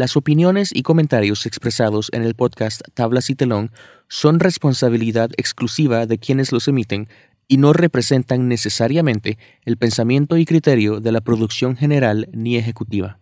Las opiniones y comentarios expresados en el podcast Tablas y Telón son responsabilidad exclusiva de quienes los emiten y no representan necesariamente el pensamiento y criterio de la producción general ni ejecutiva.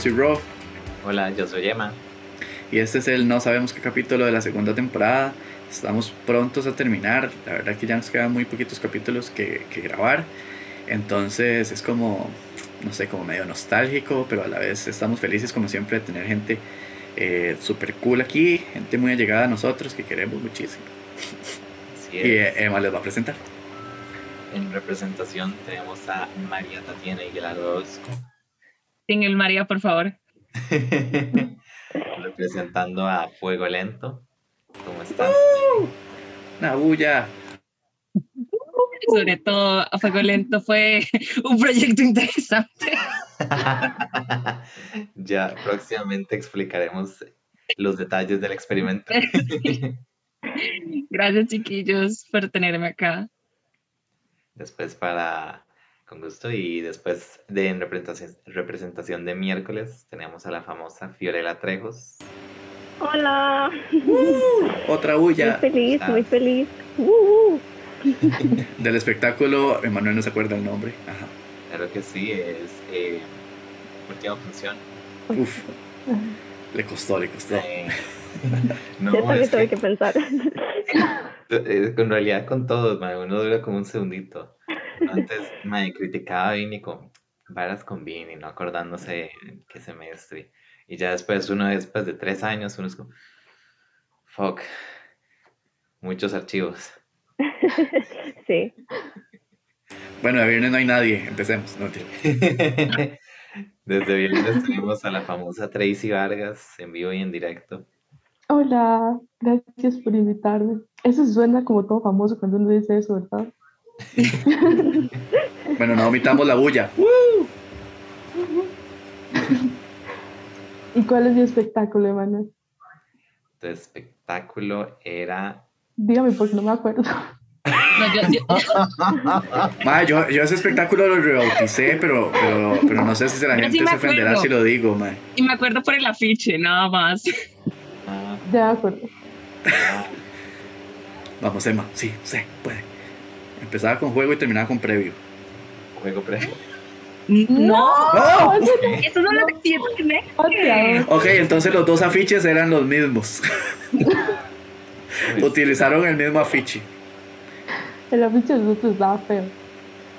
Soy Ro Hola, yo soy Emma. y este es el no sabemos qué capítulo de la segunda temporada. Estamos prontos a terminar. La verdad que ya nos quedan muy poquitos capítulos que, que grabar. Entonces es como, no sé, como medio nostálgico, pero a la vez estamos felices como siempre de tener gente eh, super cool aquí, gente muy allegada a nosotros que queremos muchísimo. Así Y es. eh, Emma les va a presentar. En representación tenemos a María Tatiana Aguilar Orozco. Sin el María, por favor. representando a Fuego Lento. ¿Cómo estás? Una bulla. Sobre todo, a Fuego Lento fue un proyecto interesante. ya próximamente explicaremos los detalles del experimento. Gracias, chiquillos, por tenerme acá. después para con gusto y después de en representación, representación de miércoles tenemos a la famosa Fiorella Trejos. Hola, Otra muy bulla feliz, Ah. muy feliz. Uh, del espectáculo. Emanuel no se acuerda el nombre. Ajá. Claro que sí, es eh, última función. Uf. Le costó, le costó. Eh, no, también tuve que- que pensar. Eh, En realidad con todos, mae, uno dura como un segundito. Antes me criticaba a Vini con varas con Vini, no acordándose en qué semestre. Y ya después, uno después de tres años, uno es como, fuck, muchos archivos. sí, Bueno, de viernes no hay nadie. Empecemos. No. Desde viernes tenemos a la famosa Tracy Vargas en vivo y en directo. Hola, gracias por invitarme. Eso suena como todo famoso cuando uno dice eso, ¿verdad? Bueno, no omitamos la bulla. ¿Y cuál es mi espectáculo, Emanuel? Tu espectáculo era... Dígame porque no me acuerdo. No, yo- yo- Ma, yo, yo ese espectáculo lo rebauticé, pero, pero, pero no sé si la gente sí se ofenderá si lo digo, ma. y me acuerdo por el afiche, nada más. Ah, Ya me acuerdo. Vamos, Emma. Sí, sí, puede. Empezaba con juego y terminaba con previo. juego pre... No, ¡No! eso eso no lo tiene. no es Ok, entonces los dos afiches eran los mismos. Utilizaron el mismo afiche. El afiche de nosotros estaba feo.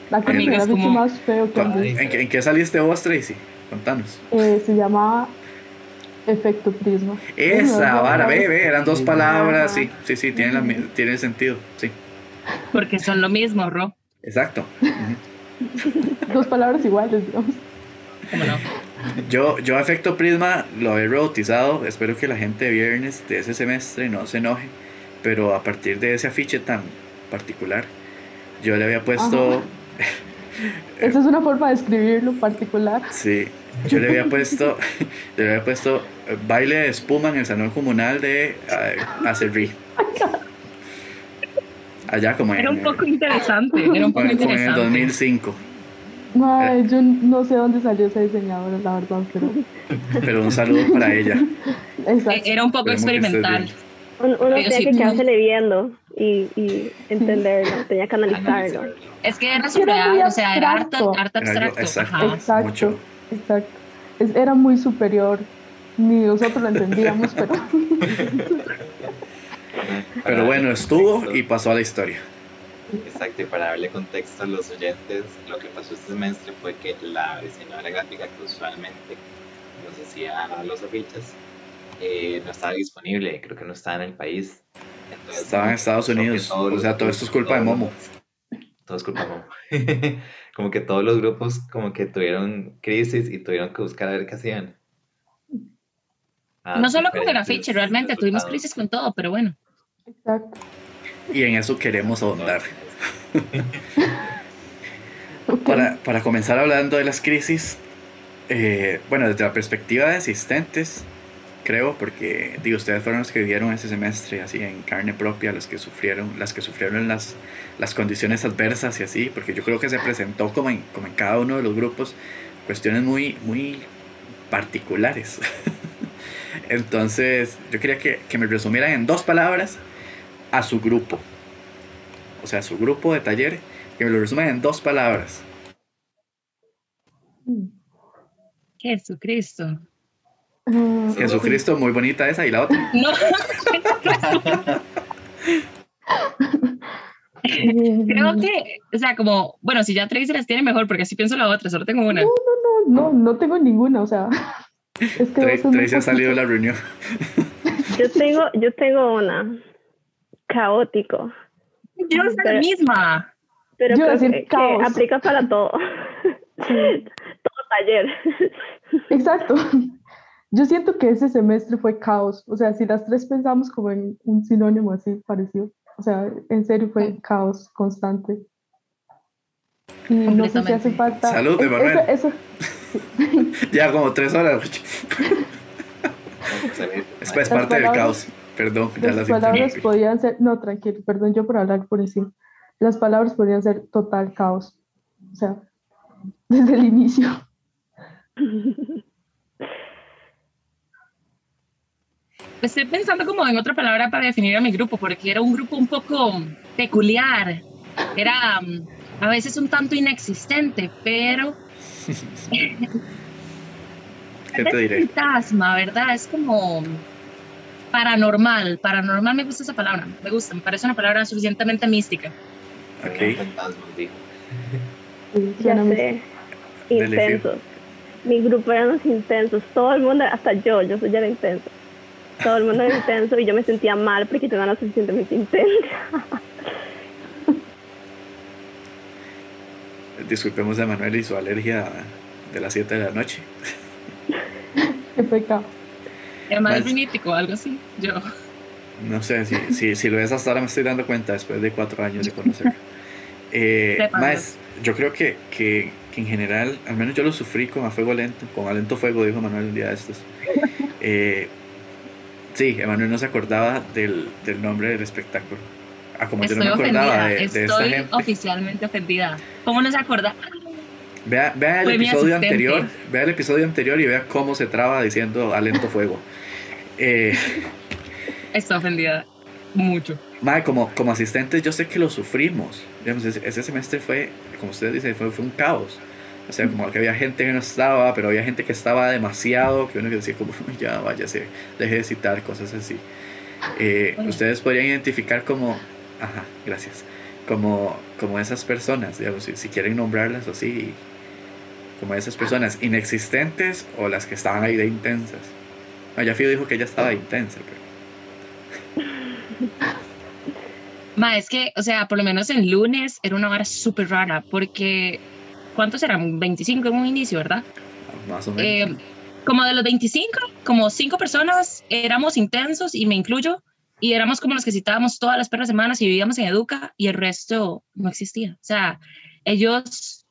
La que el afiche como- más feo que ¿En, qué- en qué saliste vos, Tracy? Contanos. Eh, se llamaba Efecto Prisma. Esa vara, ve, ve, eran dos palabras. Sí, sí, sí, tiene, la tiene sentido. Sí, Porque son lo mismo, Ro. exacto. Dos palabras iguales, digamos. ¿Cómo no? Yo, yo efecto Prisma lo he rebautizado. Espero que la gente de viernes de ese semestre no se enoje. Pero a partir de ese afiche tan particular, yo le había puesto. Esa es una forma de escribirlo particular. Sí, yo le había puesto. yo le había puesto eh, baile de espuma en el salón comunal de uh, Acerrí. Allá como en, Era un poco interesante. Era un poco como en el interesante. 2005. Mae, yo no sé dónde salió esa diseñadora, la verdad, pero. Pero un saludo para ella. Exacto. Eh, Era un poco Esperemos experimental. uno, tenía sí, que no. quedársele viendo y, y entenderlo, tenía que analizarlo. Es que era Era surreal, muy o sea, era arte, abstracto. arte Era abstracto. exacto. ajá. Exacto, mucho. exacto. Es- era muy superior. Ni nosotros lo entendíamos, pero Pero bueno, estuvo contexto- y pasó a la historia. Exacto, y para darle contexto a los oyentes, lo que pasó este semestre fue que la diseñadora gráfica que usualmente nos hacía los afiches eh, no estaba disponible, creo que no estaba en el país. Entonces, Estaba en Estados Unidos. todos O sea, todo esto es culpa de Momo. todo es culpa de Momo. como que todos los grupos como que tuvieron crisis y tuvieron que buscar a ver qué hacían. Ah, no solo con diferentes Grafiche, realmente tuvimos crisis con todo, pero bueno. Exacto. Y en eso queremos ahondar. Ok. Para, para comenzar hablando de las crisis, eh, bueno, desde la perspectiva de asistentes, creo, porque digo, ustedes fueron los que vivieron ese semestre así en carne propia, los que sufrieron, las que sufrieron las, las condiciones adversas y así, porque yo creo que se presentó como en, como en cada uno de los grupos cuestiones muy, muy particulares. Entonces, yo quería que, que me resumieran en dos palabras a su grupo. O sea, su grupo de taller, que me lo resumen en dos palabras. Jesucristo. Ah, Jesucristo, muy bonita esa, y la otra. No, creo que, o sea, como, bueno, si ya Tracy las tiene mejor, porque así pienso la otra, solo tengo una. No, no, no tengo ninguna, o sea. Es que Tracy ha salido de la reunión. Yo tengo, yo tengo una. Caótico. Yo soy la misma. Pero Yo decir que, aplica para todo. todo taller. Exacto. Yo siento que ese semestre fue caos. O sea, si las tres pensamos como en un sinónimo así parecido. O sea, en serio fue caos constante. Y no sé si hace falta. Salud, es- Emanuel. eso- eso- Ya como tres horas. Es, es parte del caos. Perdón, ya Las las palabras podían ser, no, tranquilo, perdón yo por hablar por encima. Las palabras podrían ser total caos. O sea, desde el inicio. Estoy pensando como en otra palabra para definir a mi grupo, porque era un grupo un poco peculiar. Era mm, a veces un tanto inexistente, pero ¿Qué te diré? fantasma, ¿verdad? Es como paranormal. Paranormal me gusta esa palabra, me gusta, me parece una palabra suficientemente mística. Ok. Ya sé. Intensos. Mi grupo eran los intensos. Todo el mundo, hasta yo, yo soy ya era intenso. Todo el mundo era intenso y yo me sentía mal porque yo no era suficientemente intensa. Disculpemos a Manuel y su alergia de las 7 de la noche. Qué pecado. Además Más- es mítico, algo así. Yo. No sé, si, si, si lo ves hasta ahora me estoy dando cuenta después de cuatro años de conocerlo. Eh, más, yo creo que, que, que en general, al menos yo lo sufrí con a fuego lento, con a lento fuego, dijo Manuel un día de estos. Eh, sí, Emanuel no se acordaba del, del nombre del espectáculo. Ah, como yo Estoy no me acordaba de, de esta estoy gente. oficialmente ofendida. ¿Cómo no se acuerda? Vea, vea el Fue episodio anterior, vea el episodio anterior y vea cómo se traba diciendo a lento fuego. Eh, Estoy ofendida mucho. Mae, como, como asistentes yo sé que lo sufrimos. Digamos, ese, semestre fue, como ustedes dicen, fue, fue un caos. O sea, como que había gente que no estaba, pero había gente que estaba demasiado, que uno que decía como, ya váyase, deje de citar, cosas así. Eh, ustedes podrían identificar como, ajá, gracias, como, como esas personas, digamos, si, si quieren nombrarlas así, como esas personas inexistentes o las que estaban ahí de intensas. Ya Fío dijo que ella estaba intensa, pero... Ma, es que, o sea, por lo menos en lunes era una hora súper rara, porque ¿cuántos eran? 25 en un inicio, ¿verdad? Más o menos. Eh, como de los 25, como cinco personas éramos intensos, y me incluyo, y éramos como los que citábamos todas las perras semanas y vivíamos en Educa, y el resto no existía. O sea, ellos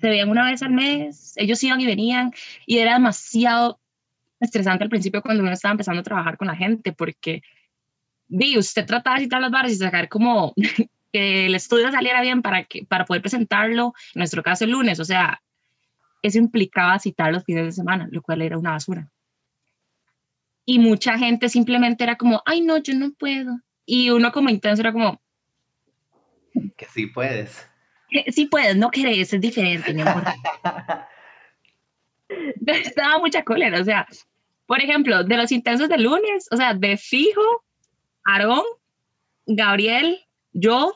se veían una vez al mes, ellos iban y venían, y era demasiado estresante al principio cuando uno estaba empezando a trabajar con la gente, porque vi, usted trataba de citar las barras y sacar como que el estudio saliera bien para, que, para poder presentarlo, en nuestro caso el lunes, o sea, eso implicaba citar los fines de semana, lo cual era una basura. Y mucha gente simplemente era como, ay, no, yo no puedo. Y uno como intenso era como, Que sí puedes. "Eh, sí puedes, no querés, es diferente, mi amor. Estaba mucha cólera, o sea, por ejemplo, de los intensos de lunes, o sea, de fijo, Aarón, Gabriel, yo,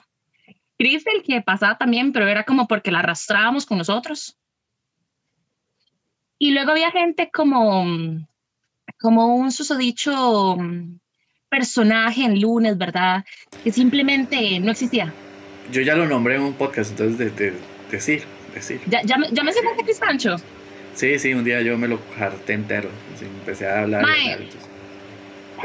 Cristel, que pasaba también, pero era como porque la arrastrábamos con nosotros. Y luego había gente como, como un susodicho mm, personaje en lunes, ¿verdad? Que simplemente no existía. yo ya lo nombré en un podcast, entonces de, de- decir, decir. ¿Ya, ya, me- ya me sé Pancho? Sí, sí, un día yo me lo harté entero. así, empecé a hablar. Mae. hablar, entonces-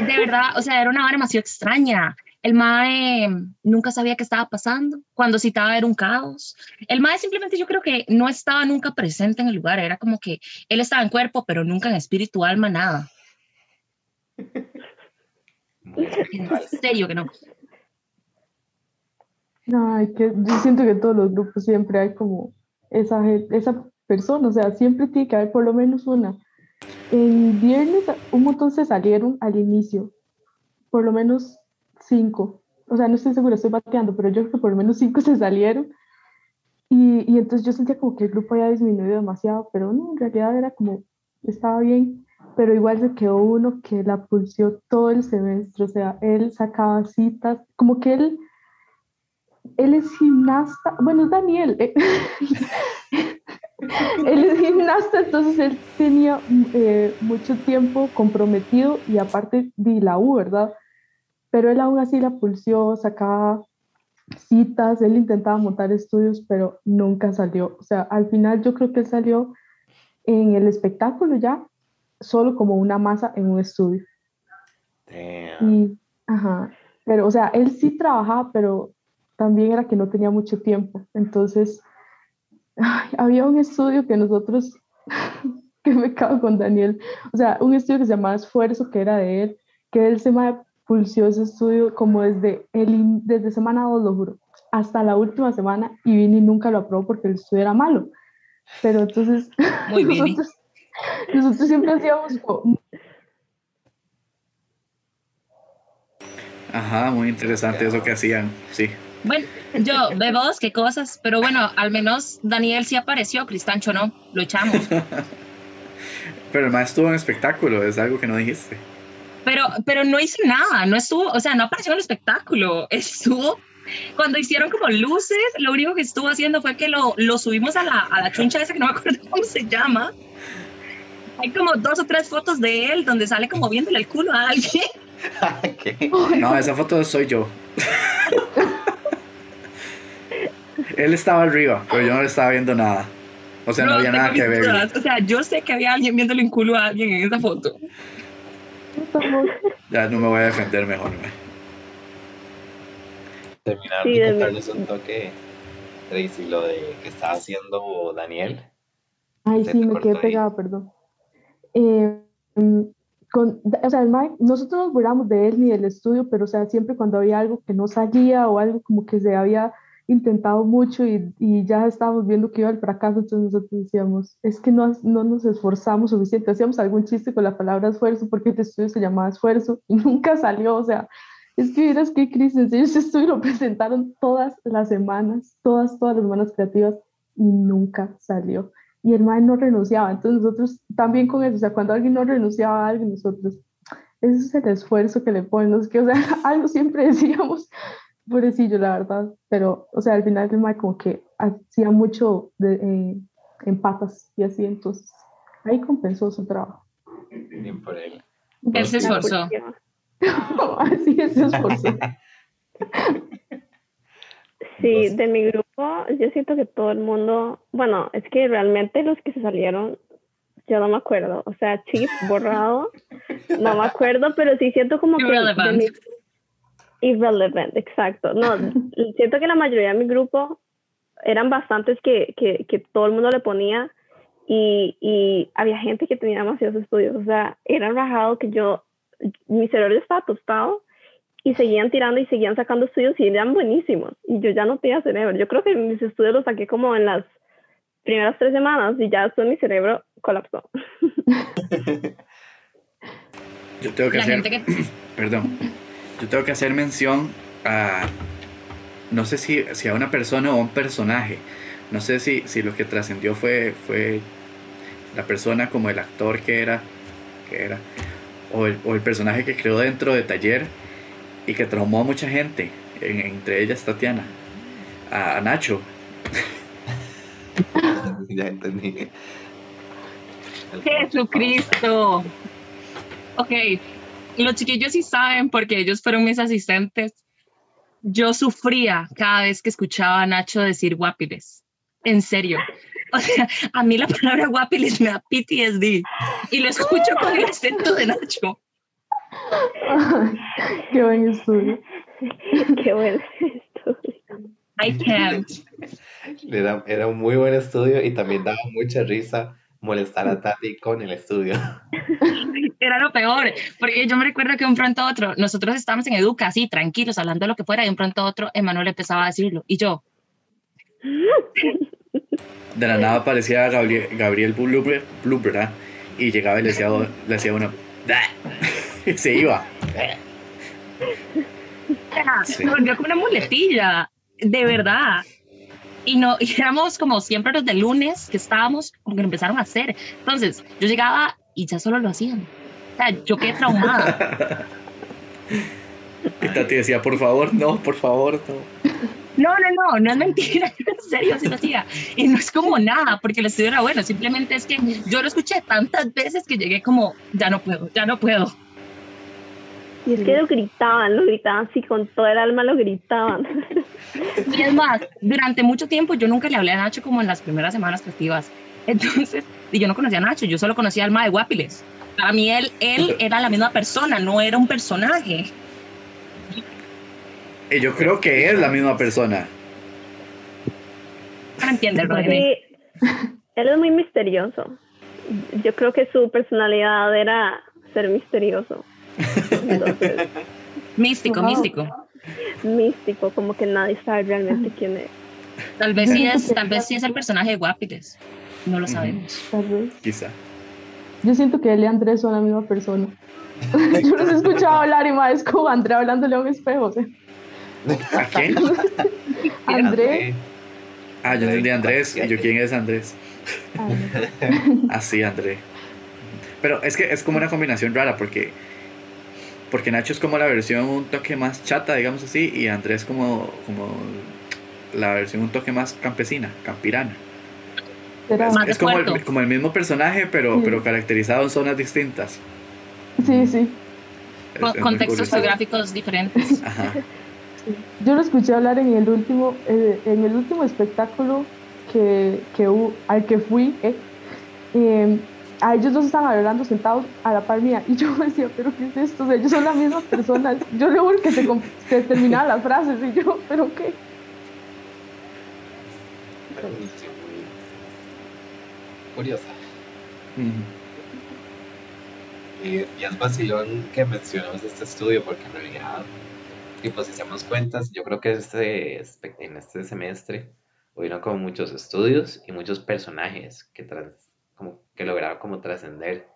De verdad, o sea, era una vara demasiado extraña. El mae nunca sabía qué estaba pasando. Cuando citaba era un caos. El mae simplemente yo creo que no estaba nunca presente en el lugar. Era como que él estaba en cuerpo, pero nunca en espíritu, alma, nada. En serio que no. Ay, que yo siento que en todos los grupos siempre hay como esa, esa persona, o sea, siempre tiene que haber por lo menos una. En viernes un montón se salieron al inicio, por lo menos cinco. O sea, no estoy segura, estoy bateando, pero yo creo que por lo menos cinco se salieron. Y, y entonces yo sentía como que el grupo había disminuido demasiado, pero no, en realidad era como, estaba bien. Pero igual se quedó uno que la pulsió todo el semestre, o sea, él sacaba citas, como que él él es gimnasta, bueno, es Daniel. eh. él es gimnasta, entonces él tenía eh, mucho tiempo comprometido y aparte de la U, ¿verdad? Pero él aún así la pulsió, sacaba citas, él intentaba montar estudios, pero nunca salió. O sea, al final yo creo que él salió en el espectáculo ya, solo como una masa en un estudio. Damn. Y, ajá, pero, o sea, él sí trabajaba, pero también era que no tenía mucho tiempo. Entonces, ay, había un estudio que nosotros, que me cago con Daniel, o sea, un estudio que se llamaba Esfuerzo, que era de él, que él se me pulsió ese estudio como desde, el, desde semana 2, lo juro, hasta la última semana, y Vini nunca lo aprobó porque el estudio era malo. Pero entonces, Muy nosotros, nosotros siempre hacíamos como, Ajá, muy interesante eso que hacían, sí. Bueno, yo, vemos qué cosas, pero bueno, al menos Daniel sí apareció, Cristancho no, lo echamos. Pero el maestro estuvo en espectáculo, es algo que no dijiste. Pero, pero no hizo nada, no estuvo, o sea, no apareció en el espectáculo, estuvo, cuando hicieron como luces, lo único que estuvo haciendo fue que lo, lo subimos a la, a la chuncha esa que no me acuerdo cómo se llama. Hay como dos o tres fotos de él donde sale como viéndole el culo a alguien. ¿Qué? No, esa foto soy yo. Él estaba arriba, pero yo no le estaba viendo nada. O sea, no había nada que ver. dudas, O sea, yo sé que había alguien viéndole un culo a alguien en esa foto. Ya no me voy a defender mejor. mae. Terminar Sí, de contarles un toque, Tracy, lo de que estaba haciendo Daniel. Ay, sí, me quedé pegada, perdón. Eh, mm, con, o sea, el Mike, nosotros nos burlamos de él ni del estudio, pero o sea, siempre cuando había algo que no salía o algo como que se había intentado mucho y, y ya estábamos viendo que iba al fracaso, entonces nosotros decíamos, es que no, no nos esforzamos suficiente, hacíamos algún chiste con la palabra esfuerzo porque este estudio se llamaba esfuerzo y nunca salió, o sea, es que vieras que Cris, en serio, ese estudio lo presentaron todas las semanas, todas, todas las semanas creativas y nunca salió y el mae no renunciaba. Entonces nosotros también con eso, o sea, cuando alguien no renunciaba a algo, nosotros, ese es el esfuerzo que le ponen, no sé qué, o sea, algo siempre decíamos, pobrecillo, la verdad, pero, o sea, al final el mae como que hacía mucho de, eh, en patas y así, entonces ahí compensó su trabajo. Bien por él. Él se esforzó. así es, se esforzó. Sí, de mi grupo, yo siento que todo el mundo, bueno, es que realmente los que se salieron, yo no me acuerdo, o sea, chip borrado, no me acuerdo, pero sí siento como que... de mi- Irrelevant, exacto. No, siento que la mayoría de mi grupo eran bastantes que, que, que todo el mundo le ponía y, y había gente que tenía demasiados estudios, o sea, era rajado que yo, mi cerebro estaba tostado y seguían tirando y seguían sacando estudios y eran buenísimos. Y yo ya no tenía cerebro. Yo creo que mis estudios los saqué como en las primeras tres semanas y ya después mi cerebro colapsó. Yo tengo que La hacer, gente que... perdón, yo tengo que hacer mención a, no sé si, si a una persona o a un personaje. No sé si, si lo que trascendió fue, fue la persona como el actor que era, que era o, el, o el personaje que creó dentro de Taller y que traumó a mucha gente, en- entre ellas Tatiana, a, a Nacho. ya entendí. Jesucristo. Ok, los chiquillos sí saben porque ellos fueron mis asistentes. yo sufría cada vez que escuchaba a Nacho decir guapiles. En serio. O sea, a mí la palabra guapiles me da PTSD y lo escucho con el acento de Nacho. Qué buen estudio. Qué buen estudio. I can't. Era, era un muy buen estudio y también daba mucha risa molestar a Tati con el estudio. Era lo peor, porque yo me recuerdo que un pronto a otro, nosotros estábamos en Educa, así, tranquilos, hablando de lo que fuera, y un pronto a otro, Emanuel empezaba a decirlo, y yo, De la nada aparecía Gabriel, Gabriel Blooper, Blooper, ¿ah? y llegaba y le decía, le decía uno, "Da", y se iba. Sí. se volvió como una muletilla, de verdad. Y, no, y éramos como siempre los de lunes que estábamos, como que lo empezaron a hacer. Entonces, yo llegaba y ya solo lo hacían. O sea, yo quedé traumada. Y Tati decía, por favor, no, por favor, no. No, no, no, no es mentira, en serio, sí lo hacía. Y no es como nada, porque el estudio era bueno, simplemente es que yo lo escuché tantas veces que llegué como, ya no puedo, ya no puedo. Y es que lo gritaban, lo gritaban así, con todo el alma lo gritaban. Y es más, durante mucho tiempo yo nunca le hablé a Nacho como en las primeras semanas festivas. Entonces, y yo no conocía a Nacho, yo solo conocía al Ma de Guapiles. Para mí él, él era la misma persona, no era un personaje. Y yo creo que es la misma persona. No entiende, Rodney. Sí, él es muy misterioso. Yo creo que su personalidad era ser misterioso. Entonces, Místico, Wow. místico. místico, como que nadie sabe realmente quién es. Tal vez sí es, tal vez sí es el personaje de Guapiles. No lo sabemos. Tal vez. Quizá. Yo siento que él y Andrés son la misma persona. Yo los he escuchado hablar y más es como Andrés hablándole a un espejo. sea, ¿A quién? Andrés. Ah, yo entendí Andrés. ¿Y yo quién es Andrés? Así, André. Pero es que es como una combinación rara porque porque Nacho es como la versión un toque más chata, digamos así, y Andrés como como la versión un toque más campesina, campirana. Es, Más de es como, el, puerto. como el mismo personaje, pero, Sí. pero caracterizado en zonas distintas. Sí, sí. Es- Con- es muy contextos geográficos diferentes. Ajá. Yo lo escuché hablar en el último, eh, en el último espectáculo que, que al que fui. eh, eh, a ellos dos estaban hablando sentados a la par mía y yo me decía, pero ¿qué es esto? O sea, ellos son la misma persona. Yo le juro que se, se terminaban las frases y yo, ¿pero qué? Pero sí, muy curiosa. Y, y es vacilón que mencionamos este estudio porque en realidad, tipo, si hacemos cuentas, yo creo que este, espe- en este semestre hubieron como muchos estudios y muchos personajes que, trans- como, que lograron como trascender.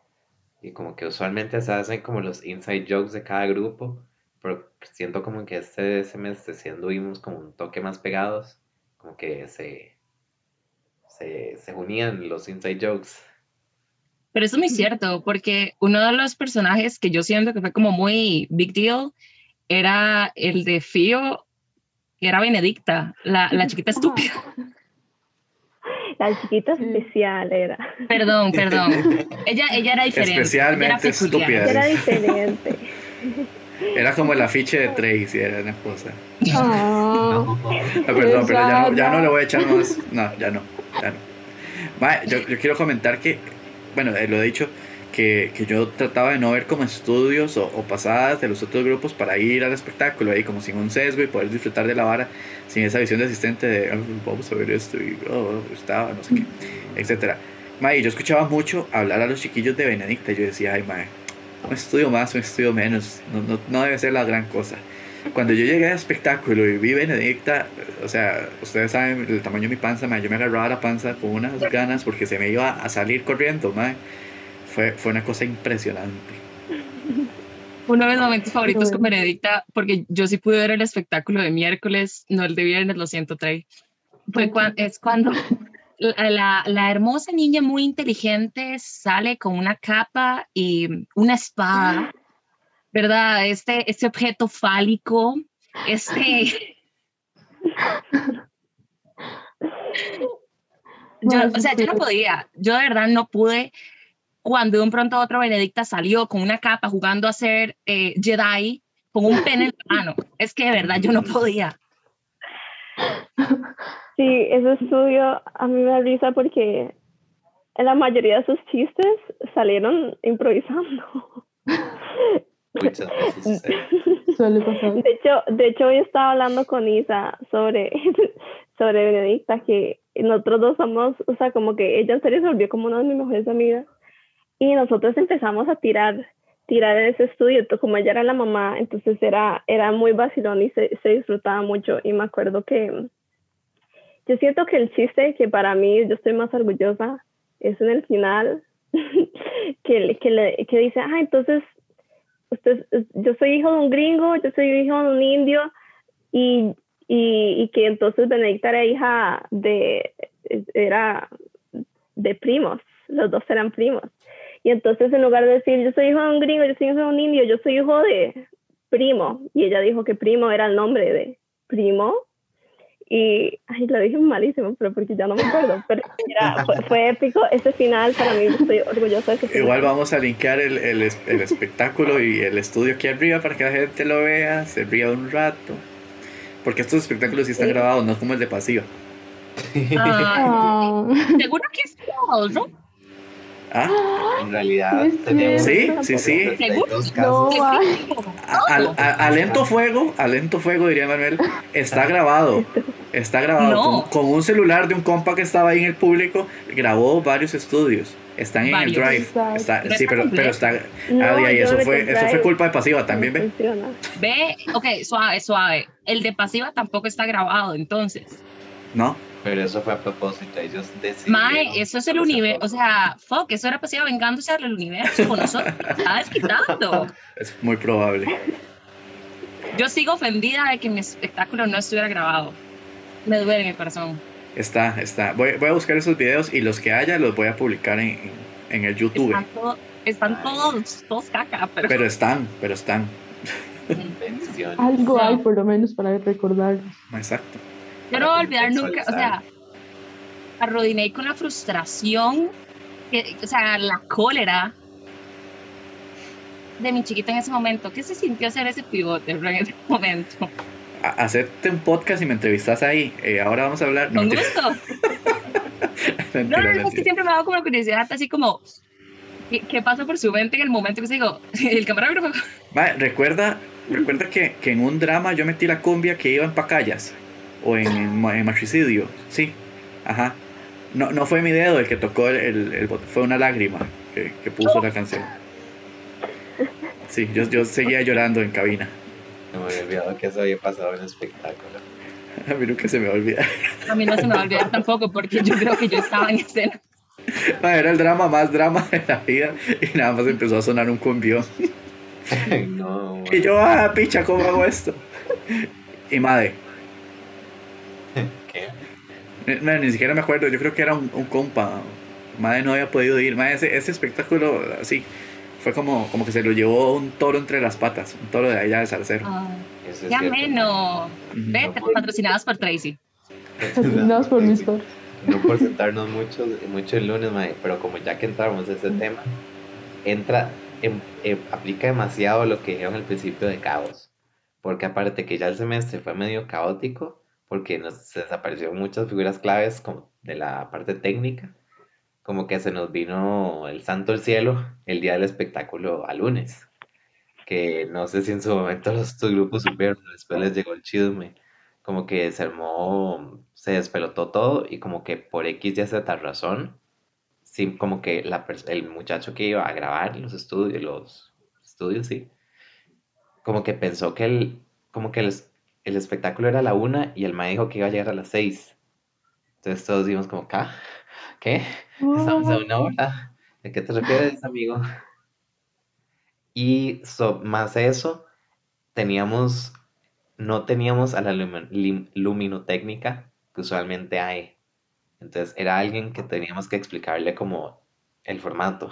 Y como que usualmente se hacen como los inside jokes de cada grupo, pero siento como que este semestre sí anduvimos como un toque más pegados, como que se, se, se unían los inside jokes. Pero eso es muy cierto, porque uno de los personajes que yo siento que fue como muy big deal era el de Fío, que era Benedicta, la, la chiquita estúpida. La chiquita Sí. especial era. Perdón, perdón. Ella, ella era diferente. Especialmente ella era estúpida. Era diferente. Era como el afiche de Tracy, era una cosa. Ah, Ah, perdón, pero ya no, ya no le voy a echar más. No, ya no. Ya no. Yo quiero comentar que, bueno, eh, lo he dicho, que, que yo trataba de no ver como estudios o, o pasadas de los otros grupos para ir al espectáculo ahí como sin un sesgo y poder disfrutar de la vara sin esa visión de asistente de "Ah, vamos a ver esto y oh, estaba, no sé qué, etcétera. Mae, yo escuchaba mucho hablar a los chiquillos de Benedicta y yo decía, ay, mae, un estudio más, un estudio menos, no, no, no debe ser la gran cosa. Cuando yo llegué al espectáculo y vi Benedicta, o sea, ustedes saben el tamaño de mi panza, mae, yo me agarraba la panza con unas ganas porque se me iba a salir corriendo, mae. Fue, fue una cosa impresionante. Uno de mis momentos favoritos con Benedicta, porque yo sí pude ver el espectáculo de miércoles, no el de viernes, lo siento, Trey. Fue cuan- es cuando la, la- la hermosa niña muy inteligente sale con una capa y una espada, ¿verdad? Este, este objeto fálico, este... Yo, o sea, yo no podía, yo de verdad no pude. Cuando de un pronto a otro Benedicta salió con una capa jugando a ser eh, Jedi, con un pene en la mano. Es que de verdad yo no podía. Sí, ese estudio a mí me da risa porque en la mayoría de sus chistes salieron improvisando. Muchas veces. De hecho, de hecho hoy estaba hablando con Isa sobre, sobre Benedicta, que nosotros dos somos, o sea, como que ella en serio se volvió como una de mis mejores amigas. Y nosotros empezamos a tirar, tirar ese estudio, como ella era la mamá, entonces era, era muy vacilón y se, se disfrutaba mucho. Y me acuerdo que yo siento que el chiste que para mí yo estoy más orgullosa es en el final, que, que, le, que dice, ah, entonces usted, yo soy hijo de un gringo, yo soy hijo de un indio, y, y, y que entonces Benedicta era hija de, era de primos, los dos eran primos. Y entonces en lugar de decir, yo soy hijo de un gringo, yo soy hijo de un indio, yo soy hijo de primo, y ella dijo que primo era el nombre de primo, y ay, lo dije malísimo, pero porque ya no me acuerdo, pero era- fue, fue épico ese final, para mí estoy orgullosa de ese final. Igual vamos a linkear el, el, el espectáculo y el estudio aquí arriba para que la gente lo vea, se ría un rato. Porque estos espectáculos sí están Sí. grabados, no como el de pasiva. Ah, seguro que es todos, ¿no? ¿Ah? En realidad tenemos Sí, sí, sí. No, casos. ay, A, al- a- a lento fuego, a lento fuego diría Manuel, está grabado. Está grabado No. con, con un celular de un compa que estaba ahí en el público, grabó varios estudios. Están en Varios. el drive. Está- Pero sí, pero, pero está. No, ah, ahí, yo eso fue, eso culpa de pasiva también, no ¿ve? Ve, ok, suave, suave. El de pasiva tampoco está grabado, entonces. ¿No? Pero eso fue a propósito, ellos decidieron. Mae, eso es el universo, o sea, fuck, eso era pasiva vengándose del universo con nosotros. Está desquitando. Es muy probable. Yo sigo ofendida de que mi espectáculo no estuviera grabado. Me duele en el corazón. Está, está. Voy, voy a buscar esos videos y los que haya los voy a publicar en, en- el YouTube. Están, todo- están todos, todos caca, pero, Pero están, pero están. Algo hay por lo menos para recordarlos. Exacto. Yo no voy a olvidar nunca, o sea, arrodiné con la frustración, que, o sea, la cólera de mi chiquita en ese momento. ¿Qué se sintió hacer ese pivote en ese momento? Hacerte un podcast y me entrevistas ahí. Eh, ahora vamos a hablar. No, Con gusto. mentira, No, no, no, es que siempre me ha dado como curiosidad, así como, ¿qué, qué pasa por su mente en el momento que se digo, el camarógrafo? Mae, recuerda, recuerda que, que en un drama yo metí la cumbia que iba en Pacayas o en, en Matricidio. Sí, ajá. No, no fue mi dedo el que tocó el, el- fue una lágrima que, que puso la canción. Sí, yo, yo seguía llorando en cabina. No me había olvidado que eso había pasado en el espectáculo. A mí nunca se me va a olvidar. A mí no se me va a olvidar tampoco, porque yo creo que yo estaba en escena. Mae, Era el drama más drama de la vida y nada más empezó a sonar un cumbión. no, Y yo, ah, picha, ¿cómo hago esto? Y madre, no, ni siquiera me acuerdo, yo creo que era un, un compa. Madre no había podido ir. Madre, ese, ese espectáculo así fue como, como que se lo llevó un toro entre las patas, un toro de allá de Salcero. Ah, es ya menos. Vete, patrocinadas por Tracy. Patrocinados por mi store. No por sentarnos mucho, mucho el lunes, mae, pero como ya que entramos a ese tema, entra, em- em- aplica demasiado lo que dijeron al principio de caos. Porque aparte que ya el semestre fue medio caótico, porque nos desaparecieron muchas figuras claves como de la parte técnica, como que se nos vino el santo al cielo el día del espectáculo a lunes. Que no sé si en su momento los dos grupos supieron, después les llegó el chisme como que se armó, se despelotó todo y como que por X y Z razón, sí, como que la, el muchacho que iba a grabar los estudios, los estudios, sí, como que pensó que el, como que el, es- el espectáculo era a la una y el ma dijo que iba a llegar a las seis. Entonces todos dimos como, ¿qué? ¿Qué? Estamos a una hora. ¿De qué te refieres, amigo? Y so- más eso, teníamos, no teníamos a la lim- luminotécnica que usualmente hay. Entonces era alguien que teníamos que explicarle como el formato.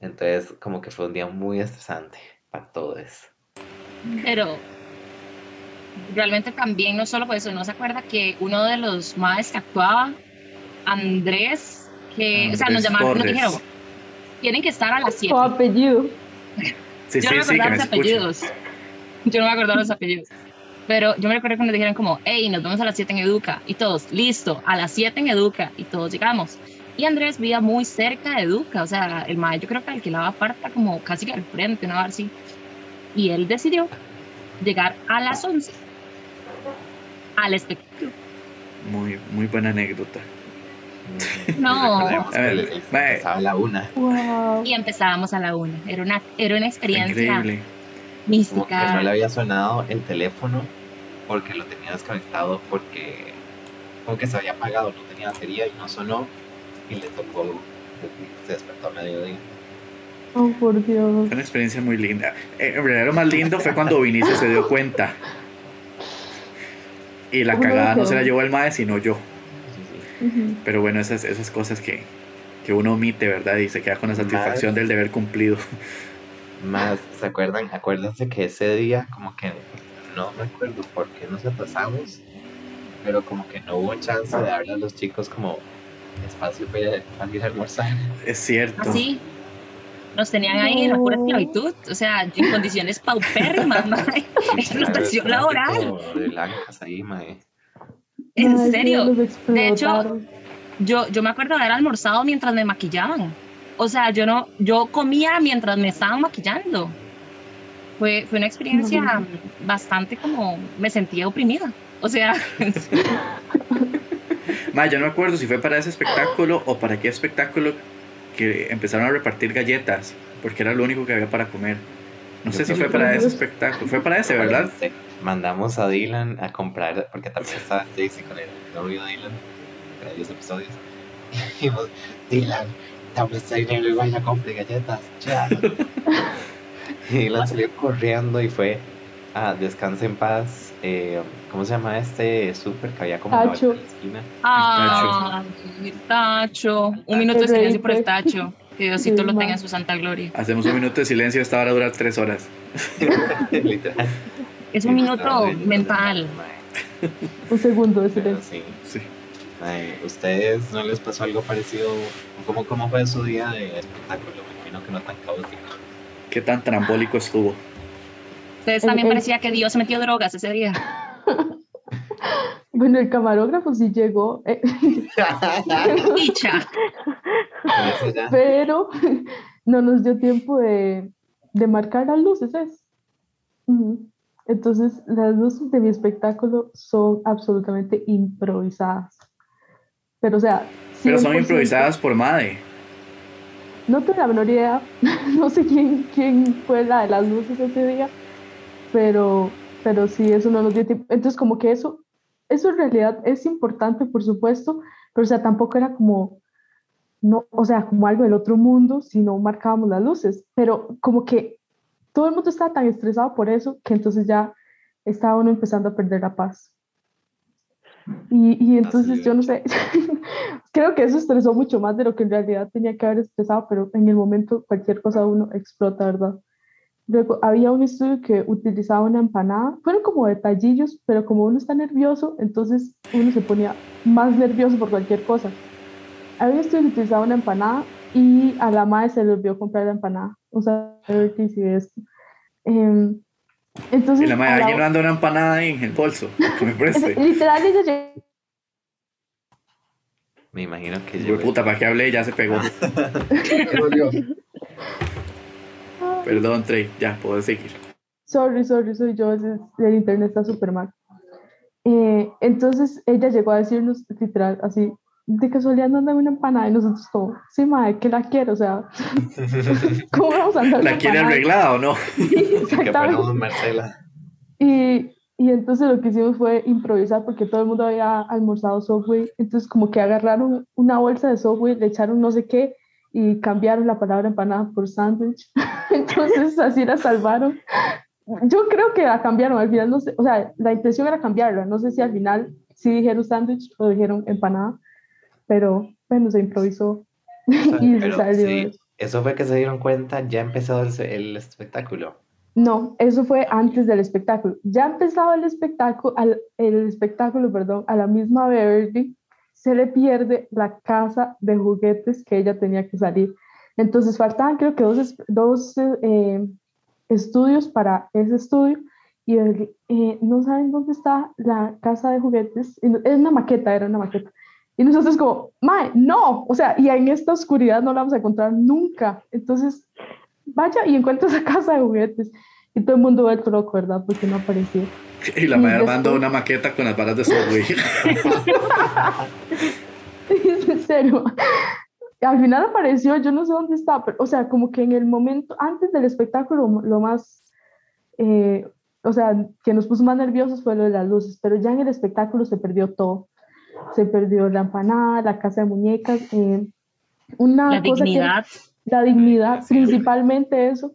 Entonces como que fue un día muy estresante para todos. Pero realmente también, no solo por eso, ¿no se acuerda que uno de los más que actuaba, Andrés, que, o sea, nos Andrés llamaron, nos dijeron, tienen que estar a las 7. O apellido. Sí, Yo sí, no sí, me los escuchen. apellidos. yo no me acuerdo los apellidos. Pero yo me recuerdo que nos dijeron como, hey, nos vemos a las 7 en Educa. Y todos, listo, a las 7 en Educa. Y todos llegamos. Y Andrés vivía muy cerca de Educa. O sea, el maestro yo creo que alquilaba aparta como casi que al frente, una ver así. Y él decidió llegar a las 11 al espectáculo. Muy, muy buena anécdota. No. A ver, mae, Empezaba a la una. Wow. Y empezábamos a la una. Era una, era una experiencia increíble. Como que no mística. le había sonado el teléfono porque lo tenía desconectado porque como que se había apagado, no tenía batería y no sonó y le tocó, se despertó a mediodía. Oh, por Dios. Fue una experiencia muy linda. Eh, en realidad lo más lindo fue cuando Vinicio se dio cuenta. Y la ¿Cómo lo cagada no se la llevó el mae, sino yo. Sí, sí. Pero bueno, esas, esas cosas que, que uno omite, ¿verdad? Y se queda con la satisfacción del deber cumplido. Más, ¿se acuerdan? Acuérdense que ese día como que no recuerdo por qué nos atrasamos, pero como que no hubo chance de darle a los chicos como espacio para ir a- almorzar. Es cierto. Así. Nos tenían ahí en la pura No. esclavitud. O sea, en condiciones paupérrimas, mae. Explotación laboral. Ahí, mae. En Ay, serio. De hecho. Yo, yo me acuerdo de haber almorzado mientras me maquillaban. O sea, yo no, yo comía mientras me estaban maquillando. Fue, fue una experiencia bastante como, me sentía oprimida. O sea, Mae, yo no me acuerdo si fue para ese espectáculo o para qué espectáculo que empezaron a repartir galletas, porque era lo único que había para comer. No Yo sé si fue para ese espectáculo. Fue para ese, ¿verdad? Mandamos a Dylan a comprar, porque también estaba Daisy con el novio de Dylan, para 10 episodios. Y dijimos, Dylan, dame ese dinero y vaya a comprar galletas, ya. y Dylan salió corriendo y fue a Descansa en Paz. Eh, ¿Cómo se llama este súper que había como Tacho. la esquina? ah, el tacho. Un minuto de silencio por el tacho. Que Diosito lo tenga en su santa gloria. Hacemos un minuto de silencio, esta hora dura tres horas. Literal. Es un minuto mental. Un segundo de silencio. Sí. sí. Ay, ¿Ustedes no les pasó algo parecido? ¿Cómo, ¿Cómo fue su día de espectáculo? Me imagino que no tan caótico. ¿Qué tan trambólico estuvo? El- también el- parecía que Dios metió drogas ese día. Bueno, el camarógrafo sí llegó, eh, pero no nos dio tiempo de, de marcar las luces, ¿es? Ujú. Entonces, las luces de mi espectáculo son absolutamente improvisadas. Pero, o sea, Pero son 100%. improvisadas por Made. No tengo la menor idea, no sé quién, quién fue la de las luces ese día, pero, pero sí, eso no nos dio tiempo. Entonces, como que eso, eso en realidad es importante, por supuesto, pero o sea, tampoco era como, no, o sea, como algo del otro mundo si no marcábamos las luces, pero como que todo el mundo estaba tan estresado por eso que entonces ya estaba uno empezando a perder la paz. Y, y entonces yo no sé, creo que eso estresó mucho más de lo que en realidad tenía que haber estresado, pero en el momento cualquier cosa uno explota, ¿verdad? Luego había un estudio que utilizaba una empanada, fueron como detallillos, pero como uno está nervioso, entonces uno se ponía más nervioso por cualquier cosa. Había un estudio que utilizaba una empanada y a la madre se le olvidó comprar la empanada. O sea, a ver qué hice esto. Em, entonces, Y la madre, alguien anda una empanada ahí en el bolso. Que me preste. literal, Me imagino que yo. puta, para que hablé ya se pegó. Perdón, Trey, ya puedo seguir. Sorry, sorry, soy yo, el internet está súper mal. Eh, entonces ella llegó a decirnos literal así, de casualidad no anda una empanada y nosotros como, sí, madre, que la quiero, o sea, ¿cómo vamos a andar ¿La quiere empanada? arreglada o no? que Exactamente. Marcela. Y, y entonces lo que hicimos fue improvisar porque todo el mundo había almorzado Subway, entonces como que agarraron una bolsa de Subway, le echaron no sé qué y cambiaron la palabra empanada por sándwich, entonces así la salvaron. Yo creo que la cambiaron, al final no sé, o sea, la intención era cambiarla, no sé si al final sí dijeron sándwich o dijeron empanada, pero bueno, se improvisó y Pero salió. sí, eso fue que se dieron cuenta, ya empezó el, el espectáculo. No, eso fue antes del espectáculo. Ya empezaba el espectáculo, al, el espectáculo, perdón, a la misma Beverly se le pierde la casa de juguetes que ella tenía que salir. Entonces faltaban creo que dos, dos eh, estudios para ese estudio y eh, no saben dónde está la casa de juguetes. Es una maqueta, era una maqueta. Y nosotros como, mae, no, o sea, y en esta oscuridad no la vamos a encontrar nunca. Entonces, vaya y encuentra esa casa de juguetes. Y todo el mundo ve el loco, ¿verdad? Porque no apareció. Y la madre mandó una maqueta con las balas de Subway. en serio. Al final apareció, yo no sé dónde está, pero, o sea, como que en el momento, antes del espectáculo, lo más, eh, o sea, que nos puso más nerviosos fue lo de las luces, pero ya en el espectáculo se perdió todo. Se perdió la empanada, la casa de muñecas, eh, una la cosa dignidad. Que, la dignidad, principalmente eso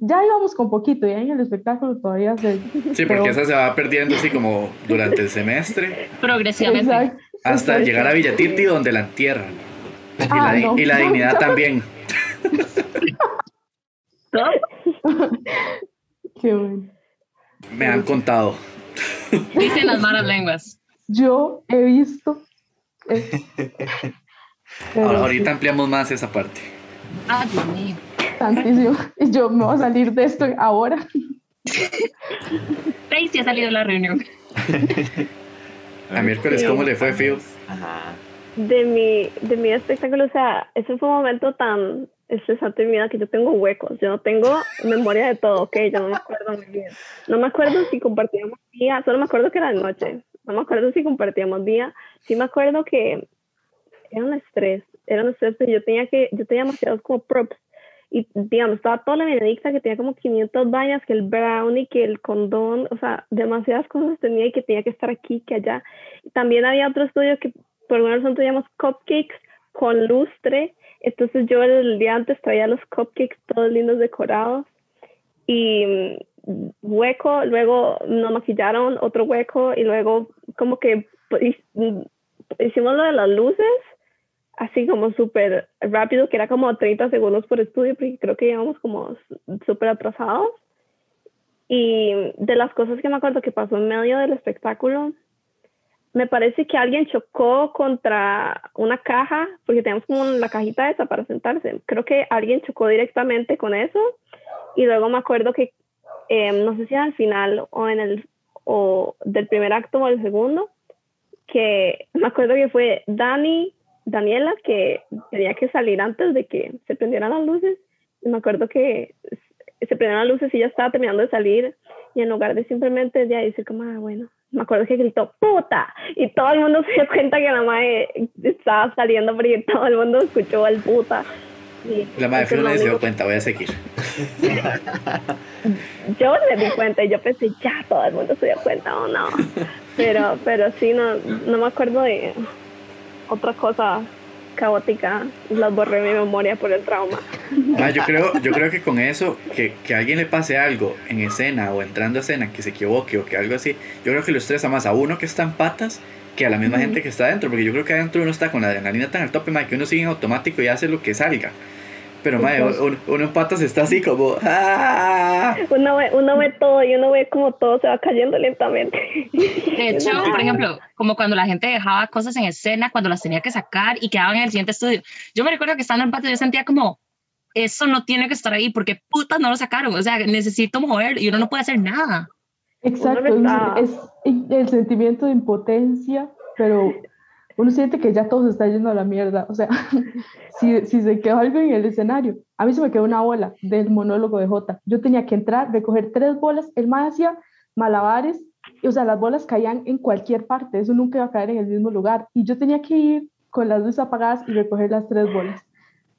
ya íbamos con poquito, ya en el espectáculo todavía se... Sí, porque esa se va perdiendo así como durante el semestre. Progresivamente. Exacto, hasta exacto. llegar a Villatiti donde la entierran. Y Ah, la, no. y la No, dignidad ya- también. Qué bueno. Me han contado. Dicen las malas lenguas. Yo he visto... pero Ahora- ahorita ampliamos más esa parte. Ah, Dios mío. Sí, tantísimo. Y yo me voy a salir de esto ahora. Tracy ha salido de la reunión. A miércoles, ¿cómo le fue? Ajá. de mi, de mi espectáculo, o sea, ese fue un momento tan estresante en mi vida que yo tengo huecos, yo no tengo memoria de todo, ok, yo no me acuerdo muy bien. No me acuerdo si compartíamos día, solo me acuerdo que era de noche, no me acuerdo si compartíamos día, sí me acuerdo que era un estrés, era un estrés, pero yo tenía que, yo tenía demasiados como props, y digamos, estaba toda la Benedicta que tenía como 500 vainas, que el brownie, que el condón, o sea, demasiadas cosas tenía y que tenía que estar aquí, que allá. También había otro estudio que por alguna razón teníamos cupcakes con lustre, entonces yo el día antes traía los cupcakes todos lindos decorados y mm, hueco, luego nos maquillaron otro hueco y luego como que pues, mm, hicimos lo de las luces así como súper rápido, que era como 30 segundos por estudio, porque creo que íbamos como súper atrasados. Y de las cosas que me acuerdo que pasó en medio del espectáculo, me parece que alguien chocó contra una caja, porque tenemos como la cajita esa para sentarse. Creo que alguien chocó directamente con eso. Y luego me acuerdo que, eh, no sé si al final o en el, o del primer acto o del segundo, que me acuerdo que fue Dani, Daniela, que tenía que salir antes de que se prendieran las luces. Y me acuerdo que se prendieron las luces y ya estaba terminando de salir. Y en lugar de simplemente de decir como, ah, bueno, me acuerdo que gritó, puta. Y todo el mundo se dio cuenta que la madre estaba saliendo porque todo el mundo escuchó al puta. Y La madre nadie se dio cuenta, voy a seguir. yo me di cuenta y yo pensé, ya todo el mundo se dio cuenta o no. Pero, pero sí, no, no me acuerdo de otra cosa caótica. Las borré de mi memoria por el trauma. Ma, yo, creo, yo creo que con eso, que, que a alguien le pase algo en escena o entrando a escena, que se equivoque o que algo así, yo creo que lo estresa más a uno que está en patas que a la misma gente que está adentro, porque yo creo que adentro uno está con la adrenalina tan al tope, ma, que uno sigue en automático y hace lo que salga. Pero ma, Exacto. uno, uno en patas está así como... "Ah". Uno ve, uno ve todo y uno ve como todo se va cayendo lentamente. De hecho, por ejemplo, como cuando la gente dejaba cosas en escena, cuando las tenía que sacar y quedaban en el siguiente estudio. Yo me recuerdo que estando en patio yo sentía como, eso no tiene que estar ahí porque putas no lo sacaron. O sea, necesito mover y uno no puede hacer nada. Exacto, es, está- es el sentimiento de impotencia, pero uno siente que ya todo se está yendo a la mierda. O sea, si, si se quedó algo en el escenario, a mí se me quedó una bola del monólogo de Jota. Yo tenía que entrar, recoger tres bolas, el más hacía malabares, y, o sea, las bolas caían en cualquier parte, eso nunca iba a caer en el mismo lugar. Y yo tenía que ir con las luces apagadas y recoger las tres bolas.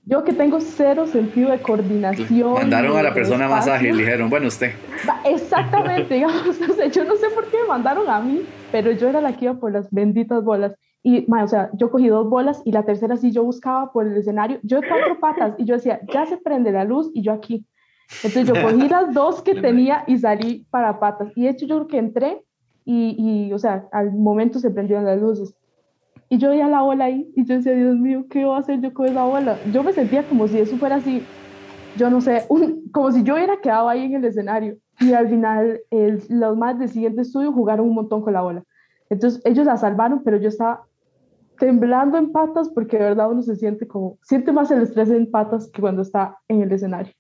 Yo que tengo cero sentido de coordinación. Mandaron a la persona más espacio. ágil, dijeron, bueno, usted. Exactamente, digamos, o sea, yo no sé por qué me mandaron a mí, pero yo era la que iba por las benditas bolas. Y, ma, o sea, yo cogí dos bolas y la tercera sí yo buscaba por el escenario, yo de cuatro patas y yo decía, ya se prende la luz y yo aquí. Entonces yo cogí las dos que tenía y salí para patas. Y de hecho yo creo que entré y, y, o sea, al momento se prendieron las luces. Y yo veía la bola ahí y yo decía, Dios mío, ¿qué voy a hacer yo con esa bola? Yo me sentía como si eso fuera así, yo no sé, un- como si yo hubiera quedado ahí en el escenario. Y al final, el- los más del siguiente estudio jugaron un montón con la bola. Entonces, ellos la salvaron, pero yo estaba temblando en patas porque de verdad uno se siente como, siente más el estrés en patas que cuando está en el escenario.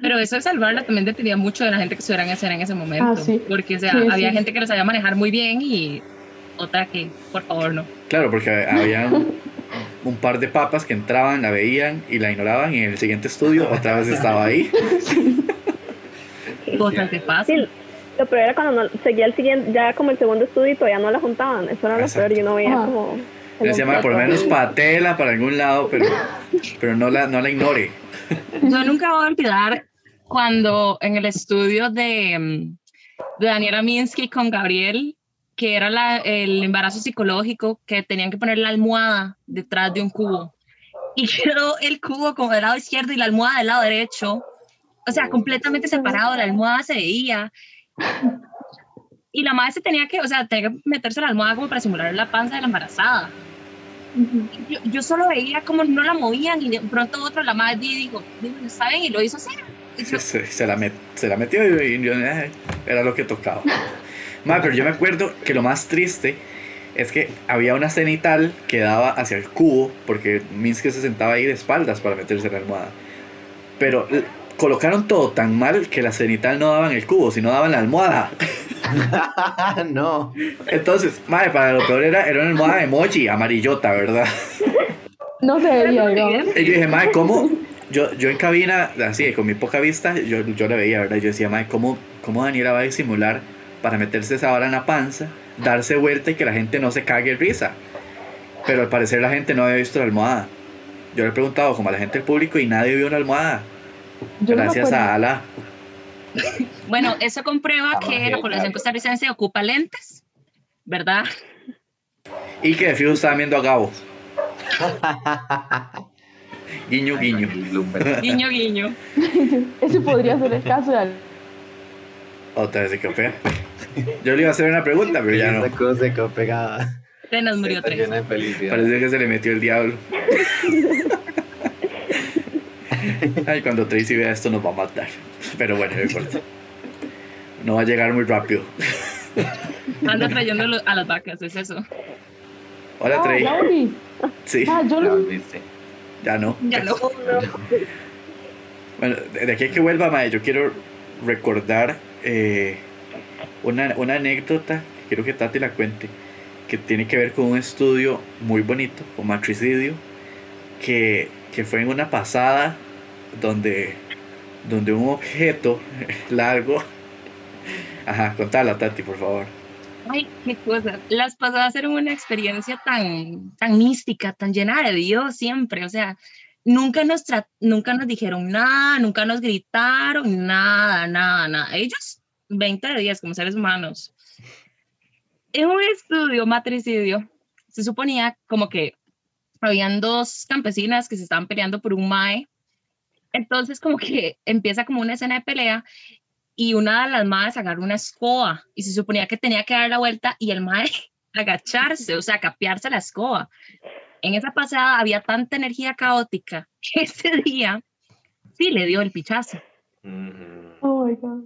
Pero eso de salvarla también dependía mucho de la gente que estuviera en escena en ese momento. Ah, sí. Porque, o sea, Sí, había sí. gente que lo sabía manejar muy bien y otra que, por favor, no. Claro, porque había un, un par de papas que entraban, la veían y la ignoraban y en el siguiente estudio otra vez estaba ahí. Cosas que pasan. Lo peor era cuando no, seguía el siguiente, ya como el segundo estudio y todavía no la juntaban. Eso era lo Exacto. peor y uno veía Ah. como. Le decía, "Ma, por lo menos patela para algún lado, pero, pero no, la, no la ignore. Yo nunca voy a olvidar cuando en el estudio de, mm, de Daniela Minsky con Gabriel, que era la- el embarazo psicológico, que tenían que poner la almohada detrás de un cubo. Y quedó el cubo como del lado izquierdo y la almohada del lado derecho. O sea, completamente separado, la almohada se veía. Y la madre se tenía que, o sea, tenía que meterse la almohada como para simular la panza de la embarazada. Yo, yo solo veía como no la movían y de pronto otro la madre dijo, bien, y lo hizo así. Y yo, Se, se la, met- se la metió y, yo, "Ay", era lo que tocaba. Ma, pero yo me acuerdo que lo más triste es que había una cenital que daba hacia el cubo, porque Minsky se sentaba ahí de espaldas para meterse en la almohada. Pero colocaron todo tan mal que la cenital no daba en el cubo, sino daba en la almohada. no. Entonces, madre, para lo peor era, era una almohada de emoji, amarillota, ¿verdad? No se veía, digamos. Y yo dije, madre, ¿cómo? Yo, yo en cabina, así, con mi poca vista, yo, yo la veía, ¿verdad? Yo decía, madre, ¿cómo, ¿cómo Daniela va a disimular para meterse esa hora en la panza, darse vuelta y que la gente no se cague de risa? Pero al parecer la gente no había visto la almohada. Yo le he preguntado como a la gente del público y nadie vio una almohada. Yo Gracias a Ala. Bueno, eso comprueba Vamos que la población costarricense ocupa lentes, ¿verdad? Y que de fijo estaban viendo a Gabo. Guiño, guiño. Guiño, guiño. Ese podría ser el caso de Otra vez se quedó pegada. Yo le iba a hacer una pregunta, pero ya no. Esa cosa se quedó pegada. Se nos murió tres. Parece que se le metió el diablo. Ay, cuando Tracy vea esto nos va a matar. Pero bueno, no importa. No va a llegar muy rápido. Anda trayendo a las vacas, es eso. Hola, Ah, ya volví. Sí, Ah, yo Ya lo ya no. Ya no. Bueno, de aquí a que vuelva, Mae, yo quiero recordar eh, una, una anécdota que quiero que Tati la cuente, que tiene que ver con un estudio muy bonito, con matricidio, que, que fue en una pasada donde, donde un objeto largo. Ajá, contala, Tati, por favor. Ay, qué cosa. Las pasadas eran una experiencia tan, tan mística, tan llena de Dios siempre. O sea, nunca nos, nunca nos dijeron nada, nunca nos gritaron, nada, nada, nada. Ellos, 20 de 10 como seres humanos. En un estudio matricidio, se suponía como que habían dos campesinas que se estaban peleando por un mae. Entonces, como que empieza como una escena de pelea y una de las madres agarra una escoba y se suponía que tenía que dar la vuelta y el mae agacharse, o sea, capearse la escoba. En esa pasada había tanta energía caótica que ese día sí le dio el pichazo. Oh my god.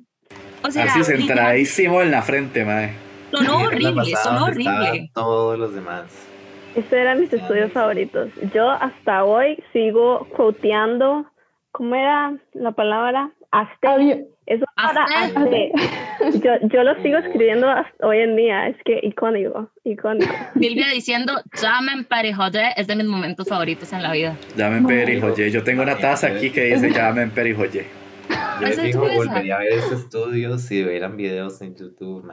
O sea, Así centradísimo en la frente, Mae. sonó horrible, sonó horrible. Todos los demás. Estos eran mis estudios favoritos. Yo hasta hoy sigo quoteando, ¿cómo era la palabra? Azte. Había, Eso para Azte. Yo, yo lo sigo escribiendo hasta hoy en día. Es que icónico, icónico. Silvia diciendo, llamen para joder, es de mis momentos favoritos en la vida. Llamen Perijoye. Yo tengo una taza aquí que dice llamen Perijoye. Yo ¿Esa les es digo, volvería a ver ese estudio si vieran videos en YouTube.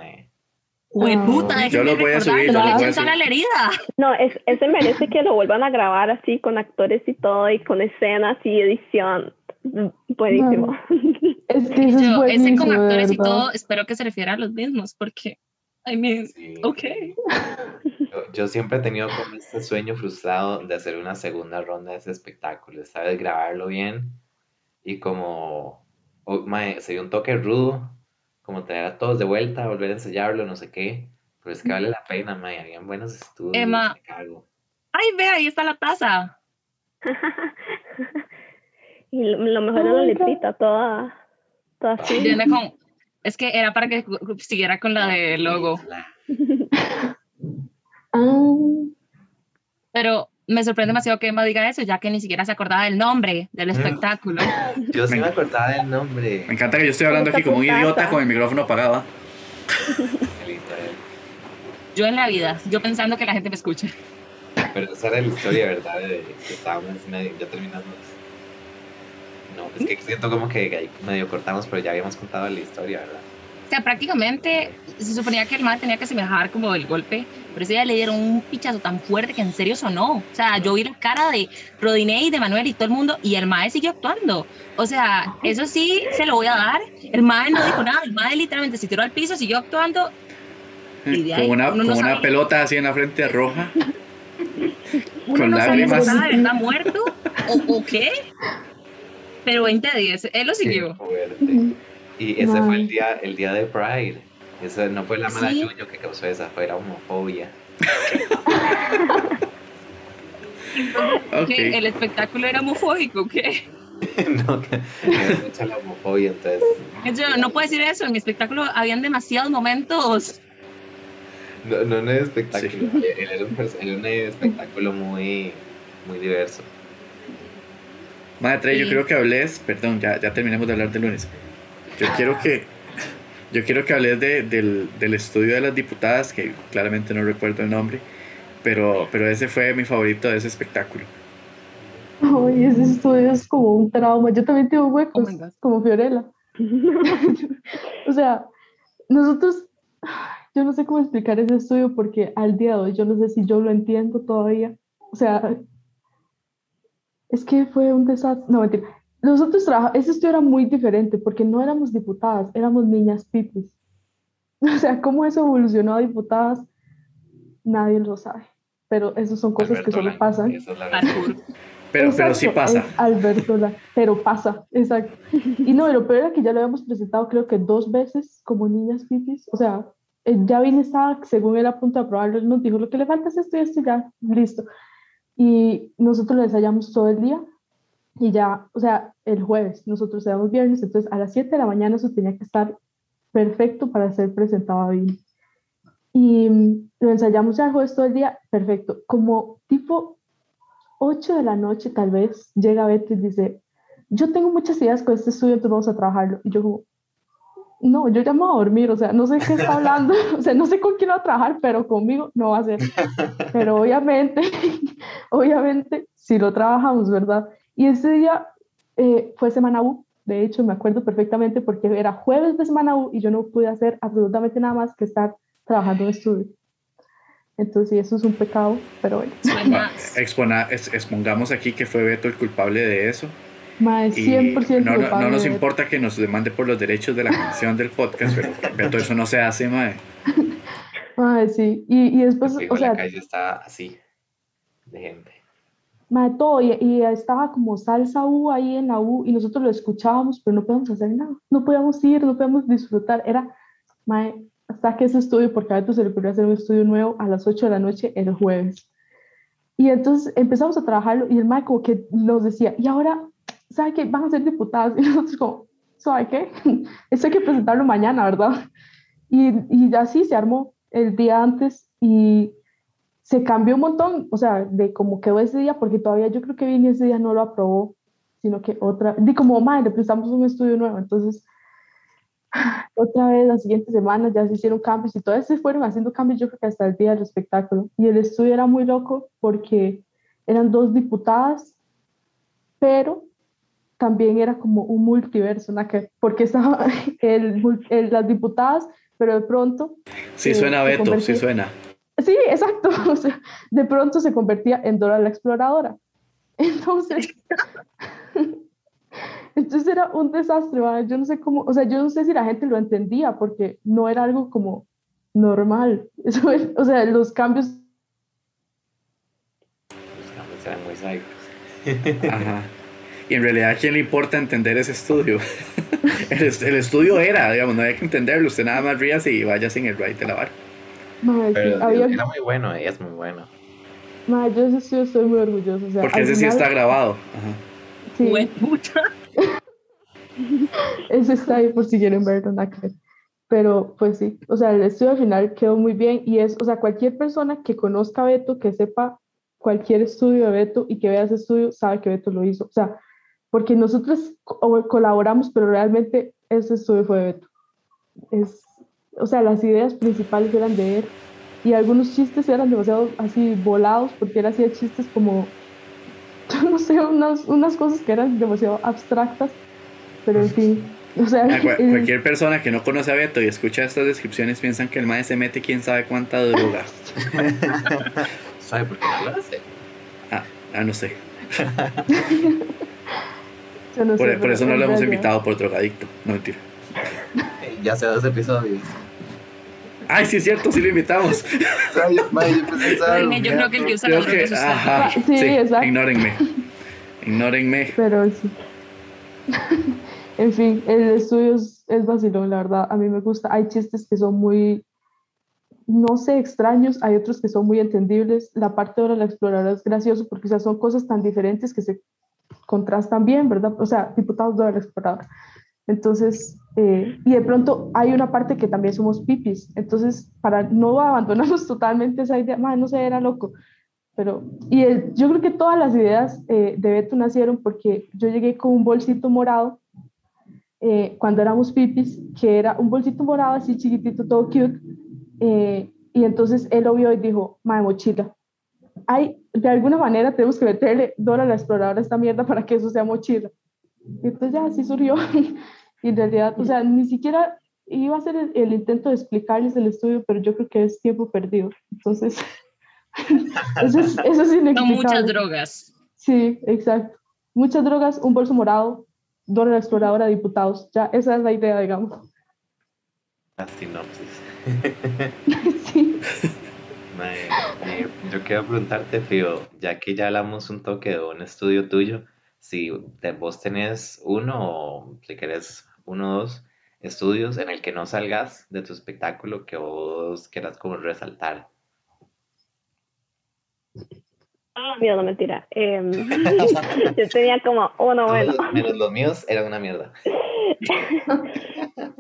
Puta, Yo lo voy a subir, no yo lo voy a a la herida. No, es, ese merece que lo vuelvan a grabar así con actores y todo y con escenas y edición. Buenísimo. es que eso es Yo, ese buenísimo, con actores y todo, espero que se refiera a los mismos, porque, I mean, Sí. ok. Yo, yo siempre he tenido como este sueño frustrado de hacer una segunda ronda de ese espectáculo, ¿sabes? Grabarlo bien y como, oh, mae, sería un toque rudo, como traer a todos de vuelta, volver a ensayarlo, no sé qué, pero es que vale la pena, mae, habían buenos estudios, Emma. Ay, ve, ahí está la taza. y lo, lo mejor es la letrita, toda, toda así. Viene con, es que era para que siguiera con la de logo. Ah, Pero me sorprende demasiado que Emma diga eso, ya que ni siquiera se acordaba del nombre del espectáculo. Yo sí me acordaba del nombre. Me encanta que yo estoy hablando aquí como un idiota con el micrófono apagado. Yo en la vida, yo pensando que la gente me escuche. Pero esa era la historia, ¿verdad? De que estábamos medio, ya terminamos. No, es que siento como que medio cortamos, pero ya habíamos contado la historia, ¿verdad? O sea, prácticamente se suponía que el mal tenía que semejar como el golpe, pero ese día le dieron un pichazo tan fuerte que en serio sonó. O sea, yo vi la cara de Rodinei, de Manuel y todo el mundo y el mae siguió actuando. O sea, eso sí se lo voy a dar. El mae no dijo nada, el mae literalmente se tiró al piso, siguió actuando. Y con una, con una pelota así en la frente roja. con lágrimas. ¿Está muerto? ¿O, ¿O, qué? Pero 20 a 10, él lo siguió. Y ese fue el día, el día de Pride. Eso no fue la mala ¿Sí? que causó esa, fue la homofobia. okay. ¿El espectáculo era homofóbico qué? no, que era mucha la homofobia, entonces. Yo, no puedo decir eso, en mi espectáculo habían demasiados momentos. No, no en el espectáculo, sí. él era un, era un espectáculo muy, muy diverso. Madre, sí. yo creo que hables, perdón, ya, ya terminemos de hablar de lunes. Yo quiero que yo quiero que hables de, del, del, estudio de las diputadas, que claramente no recuerdo el nombre, pero, pero ese fue mi favorito de ese espectáculo. Ay, ese estudio es como un trauma. Yo también tengo huecos, oh como Fiorella. o sea, nosotros, yo no sé cómo explicar ese estudio porque al día de hoy yo no sé si yo lo entiendo todavía. O sea, es que fue un desastre. No, mentira. Nosotros trabajamos, ese estudio era muy diferente porque no éramos diputadas, éramos niñas pipis. O sea, cómo eso evolucionó a diputadas, nadie lo sabe. Pero esas son cosas Alberto que solo pasan. Pero, exacto, pero sí pasa. Alberto, pero pasa, exacto. Y no, lo peor era que ya lo habíamos presentado creo que dos veces como niñas pipis. O sea, ya vine estaba, según era a punto de aprobarlo, él nos dijo, lo que le falta es esto y esto ya, listo. Y nosotros lo ensayamos todo el día y ya, o sea, el jueves, nosotros éramos viernes, entonces a las 7 de la mañana eso tenía que estar perfecto para ser presentado bien. Y lo ensayamos ya el jueves todo el día, perfecto. Como tipo 8 de la noche tal vez, llega Beto y dice, yo tengo muchas ideas con este estudio, entonces vamos a trabajarlo. Y yo como, no, yo llamo a dormir, o sea, no sé qué está hablando, o sea, no sé con quién va a trabajar, pero conmigo no va a ser. Pero obviamente, obviamente, si lo trabajamos, ¿verdad? Y ese día eh, fue Semana U, de hecho me acuerdo perfectamente porque era jueves de Semana U y yo no pude hacer absolutamente nada más que estar trabajando en estudio. Entonces sí, eso es un pecado, pero bueno. Expona, expongamos aquí que fue Beto el culpable de eso. Más 100% no, no, no, nos importa que nos demande por los derechos de la canción del podcast, pero Beto, eso no se hace, mae. Mae, sí. Y, y después, o sea... La calle está así, de gente. Todo, y, y, estaba como salsa U ahí en la U, y nosotros lo escuchábamos, pero no podíamos hacer nada. No podíamos ir, no podíamos disfrutar. Era, mae, hasta que ese estudio, porque a Beto se le ocurrió hacer un estudio nuevo a las 8 de la noche el jueves. Y entonces empezamos a trabajarlo, y el mae como que nos decía, y ahora ¿sabe qué? Van a ser diputados. Y nosotros como, ¿sabe qué? Eso hay que presentarlo mañana, ¿verdad? Y, y así se armó el día antes y se cambió un montón, o sea, de cómo quedó ese día, porque todavía yo creo que Vini ese día no lo aprobó, sino que otra, di como, madre, prestamos un estudio nuevo, entonces otra vez las siguientes semanas ya se hicieron cambios y todas se fueron haciendo cambios yo creo que hasta el día del espectáculo y el estudio era muy loco porque eran dos diputadas pero también era como un multiverso, ¿no? que, porque estaba el, el, las diputadas, pero de pronto... Sí, eh, suena Beto, sí suena. Sí, exacto. O sea, de pronto se convertía en Dora la Exploradora. Entonces, entonces era un desastre, ¿vale? yo no sé cómo, o sea, yo no sé si la gente lo entendía, porque no era algo como normal. Eso es, o sea, los cambios... Los cambios eran muy psicos. Ajá. Y en realidad, ¿a quién le importa entender ese estudio? el, el, estudio era, digamos, no hay que entenderlo. Usted nada más ríase y vaya sin el right de lavar. Madre, Pero había... era muy bueno, ella es muy bueno. Madre, yo de ese estudio estoy muy orgulloso. O sea, Porque ese final... sí está grabado. Ajá. Sí. mucha. ese está ahí por si quieren verlo, nada que ver. Pero pues sí, o sea, el estudio al final quedó muy bien y es, o sea, cualquier persona que conozca a Beto, que sepa cualquier estudio de Beto y que vea ese estudio sabe que Beto lo hizo. O sea, porque nosotros colaboramos, pero realmente ese estudio fue de Beto. Es, o sea, las ideas principales eran de él y algunos chistes eran demasiado así volados porque él hacía chistes como, no sé, unas, unas cosas que eran demasiado abstractas, pero en fin. O sea, cualquier persona que no conoce a Beto y escucha estas descripciones piensan que el maestro se mete quién sabe cuánta droga. ¿Sabe por qué no lo hace? Ah, ah no sé. por, eso no lo hemos invitado por drogadicto. No mentira. ya se dos episodios. Ay, sí es cierto, sí lo invitamos. yo, creo que el que usa creo que, ajá, sí, sí, exacto. Ignórenme. Ignórenme. Pero sí. en fin, el estudio es, es vacilón, la verdad. A mí me gusta. Hay chistes que son muy, no sé, extraños. Hay otros que son muy entendibles. La parte de la exploradora es gracioso porque o son cosas tan diferentes que se contrastan bien, ¿verdad? O sea, diputados de la exploradora. Entonces, eh, y de pronto hay una parte que también somos pipis, entonces para no abandonarnos totalmente esa idea, no sé, era loco, pero, y yo creo que todas las ideas eh, de Beto nacieron porque yo llegué con un bolsito morado eh, cuando éramos pipis, que era un bolsito morado así chiquitito, todo cute, y entonces él lo vio y dijo, madre mochila, hay, de alguna manera tenemos que meterle Dora la exploradora a esta mierda para que eso sea mochila. Y entonces ya así surgió. y en realidad, o sea, ni siquiera iba a ser el, intento de explicarles el estudio, pero yo creo que es tiempo perdido. Entonces, eso es, eso es inexplicable. muchas drogas. Sí, exacto. Muchas drogas, un bolso morado, Dora la exploradora, diputados. Ya, esa es la idea, digamos. La sinopsis. sí. yo quiero preguntarte, Fio, ya que ya hablamos un toque de un estudio tuyo, si vos tenés uno o si querés uno o dos estudios en el que no salgas de tu espectáculo que vos quieras como resaltar. Ah, mira, no mentira. Em, yo tenía como uno bueno. Menos los míos eran una mierda.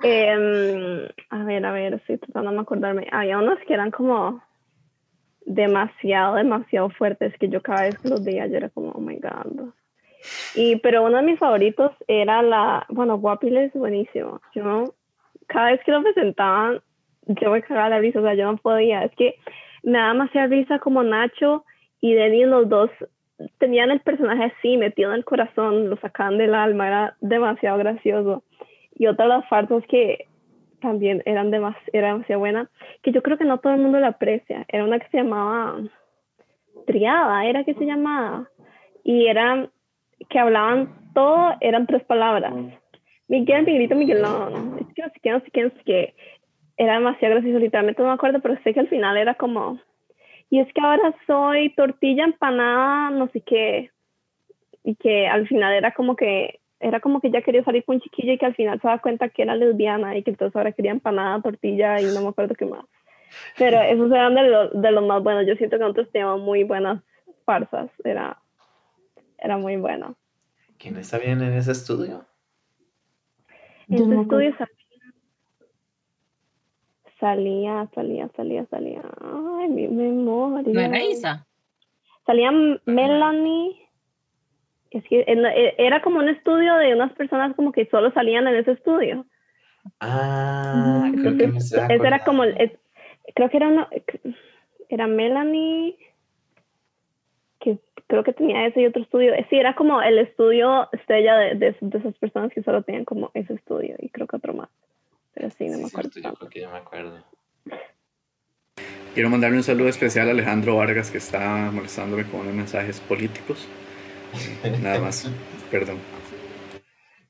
Em, a ver, a ver, estoy tratando de acordarme. Había unos que eran como demasiado, demasiado fuertes que yo cada vez que los veía yo era como, oh my god. Y, pero uno de mis favoritos era la, bueno, Guapiles buenísimo. Yo, cada vez que lo presentaban, yo me cagaba la risa, o sea, yo no podía. Es que me daba demasiada risa como Nacho y Denny, los dos tenían el personaje así, metido en el corazón, lo sacaban del alma, era demasiado gracioso. Y otra de las farsos que también eran demas era demasiado buena, que yo creo que no todo el mundo la aprecia. Era una que se llamaba Triada, era que se llamaba. Y eran que hablaban todo, eran tres palabras. Miguel, Miguelito, Miguelón. Es que no sé qué, no sé qué, no sé qué. Era demasiado gracioso, literalmente no me acuerdo, pero sé que al final era como. Y es que ahora soy tortilla empanada, no sé qué. Y que al final era como que era como que ya quería salir con un chiquillo y que al final se da cuenta que era lesbiana y que entonces ahora quería empanada, tortilla y no me acuerdo qué más. Pero esos eran de, de los más buenos. Yo siento que nosotros teníamos muy buenas farsas. Era, era muy bueno. ¿Quién está bien en ese estudio? En ese estudio salía, salía, salía, salía. Ay, mi memoria. ¿No era Isa? Salía Melanie es que eh, era como un estudio de unas personas como que solo salían en ese estudio. Ah, creo que me Ese era como, creo que era una, era Melanie, creo que tenía ese y otro estudio. Sí, era como el estudio estrella de, de, esas personas que solo tenían como ese estudio y creo que otro más. Pero sí, no me acuerdo. yo creo que yo me acuerdo. Quiero mandarle un saludo especial a Alejandro Vargas que está molestándome con unos mensajes políticos. Nada más, perdón.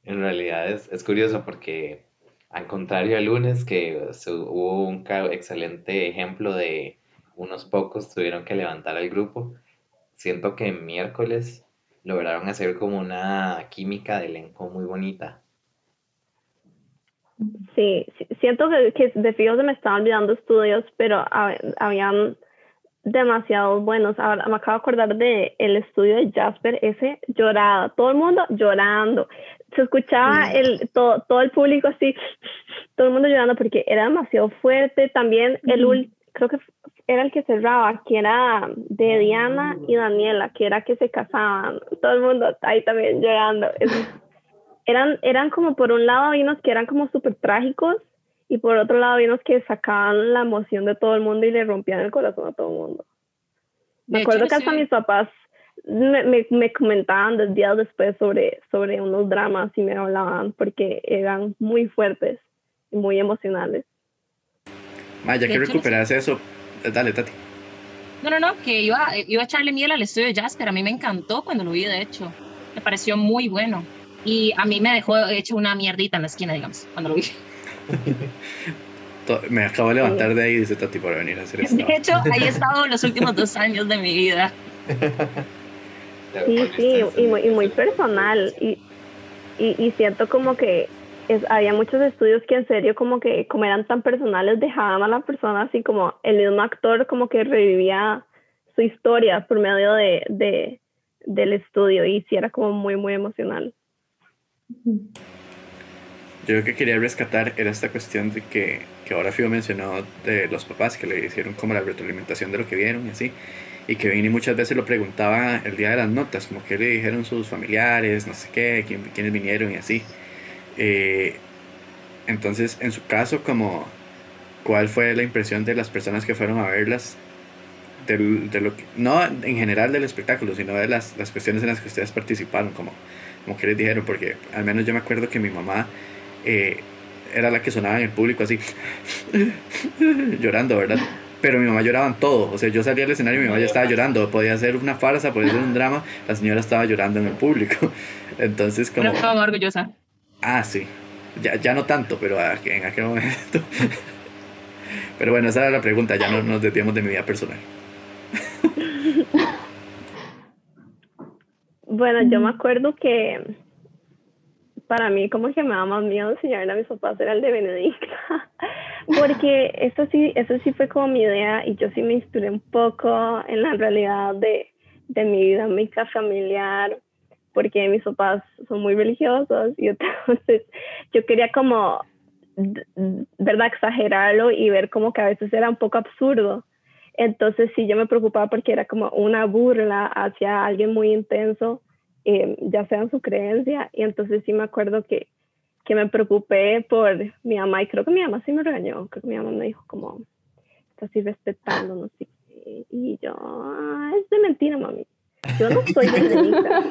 En realidad es, es, curioso porque, al contrario al lunes, que hubo un excelente ejemplo de unos pocos tuvieron que levantar al grupo, siento que miércoles lograron hacer como una química de elenco muy bonita. Sí, siento que, que de fijo se me estaban olvidando estudios, pero habían demasiado buenos. Ahora me acabo de acordar de el estudio de Jasper, ese lloraba, todo el mundo llorando. Se escuchaba el, todo, todo el público así, todo el mundo llorando porque era demasiado fuerte. También el creo que era el que cerraba, que era de Diana y Daniela, que era que se casaban. Todo el mundo ahí también llegando. eran, eran como por un lado vinos que eran como súper trágicos y por otro lado vinos que sacaban la emoción de todo el mundo y le rompían el corazón a todo el mundo. Me acuerdo que hasta mis papás me, me, comentaban dos días después sobre, sobre unos dramas y me hablaban porque eran muy fuertes y muy emocionales. Maya, que recuperas eso. Dale, Tati. No, no, no, que iba, iba a echarle miel al estudio de Jasper. A mí me encantó cuando lo vi, de hecho. Me pareció muy bueno. Y a mí me dejó hecho una mierdita en la esquina, digamos, cuando lo vi. me acabo de levantar de ahí, dice Tati, para venir a hacer esto. De hecho, ahí he estado los últimos dos años de mi vida. Sí, sí, y muy, y muy personal. Y, y, y siento como que es, había muchos estudios que en serio como que como eran tan personales dejaban a la persona así como el mismo actor como que revivía su historia por medio de, de del estudio y sí era como muy muy emocional. Yo lo que quería rescatar era esta cuestión de que, que ahora Fio mencionó de los papás que le hicieron como la retroalimentación de lo que vieron y así. Y que Vini muchas veces lo preguntaba el día de las notas, como que le dijeron sus familiares, no sé qué, quién, quiénes vinieron y así. Eh, entonces, en su caso, como, ¿cuál fue la impresión de las personas que fueron a verlas? De, lo que, no en general del espectáculo, sino de las, las cuestiones en las que ustedes participaron, como, como que les dijeron, porque al menos yo me acuerdo que mi mamá eh, era la que sonaba en el público así, llorando, ¿verdad? Pero mi mamá lloraba en todo, o sea, yo salía al escenario y mi mamá ya estaba llorando, podía ser una farsa, podía ser un drama, la señora estaba llorando en el público. Entonces, como... orgullosa. Ah, sí. Ya, ya no tanto, pero en aquel momento. pero bueno, esa era la pregunta, ya no nos desviamos de mi vida personal. bueno, yo me acuerdo que para mí como que me daba más miedo enseñarle a mis papás era el de Benedicta, porque eso sí, eso sí fue como mi idea y yo sí me inspiré un poco en la realidad de, de mi vida mi familiar, porque mis papás son muy religiosos y entonces yo quería como, ¿verdad?, exagerarlo y ver como que a veces era un poco absurdo. Entonces sí, yo me preocupaba porque era como una burla hacia alguien muy intenso, eh, ya sea en su creencia, y entonces sí me acuerdo que, que me preocupé por mi mamá, y creo que mi mamá sí me regañó, creo que mi mamá me dijo como, estás así respetando, no sé y yo, ah, es de mentira, mami yo no soy Benedicta.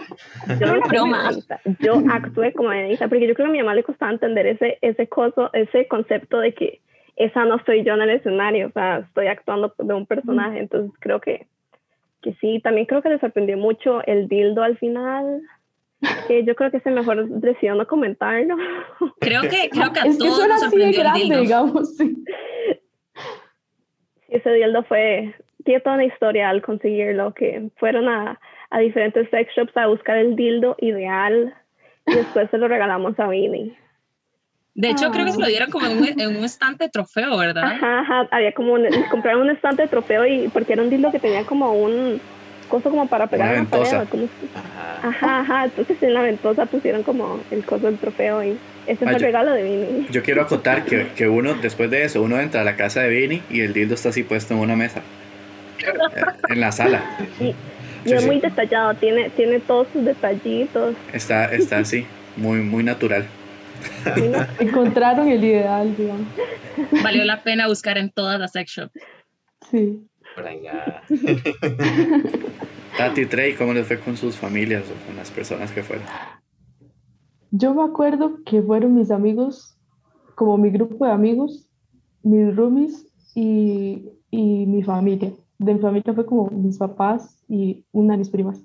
Yo no soy Benedicta. Yo actué como Benedicta porque yo creo que a mi mamá le costaba entender ese, ese, coso, ese concepto de que esa no soy yo en el escenario. O sea, estoy actuando de un personaje. Entonces creo que, que sí. También creo que le sorprendió mucho el dildo al final. Que yo creo que es el mejor decisión no comentarlo. Creo que, creo que a es todos que nos sorprendió grande, el dildo. digamos. Sí. ese dildo fue tiene toda una historia al conseguirlo, que fueron a, a diferentes sex shops a buscar el dildo ideal y después se lo regalamos a Vinny. De hecho, creo que se lo dieron como en un, en un estante de trofeo, ¿verdad? Ajá, ajá, había como un, compraron un estante de trofeo y porque era un dildo que tenía como un coso como para pegar una pared. ajá, ajá, entonces en la ventosa pusieron como el coso del trofeo y ese fue el regalo de Vinny. Yo quiero acotar que, que uno, después de eso, uno entra a la casa de Vinny y el dildo está así puesto en una mesa en la sala. Y, es muy detallado, tiene, tiene todos sus detallitos. Está, está así, muy, muy natural. Encontraron el ideal, digamos. Valió la pena buscar en todas las sex shops. Sí. Por allá. Tati Trey, ¿cómo les fue con sus familias o con las personas que fueron? Yo me acuerdo que fueron mis amigos, como mi grupo de amigos, mis roomies y, y mi familia de mi familia fue como mis papás y una de mis primas.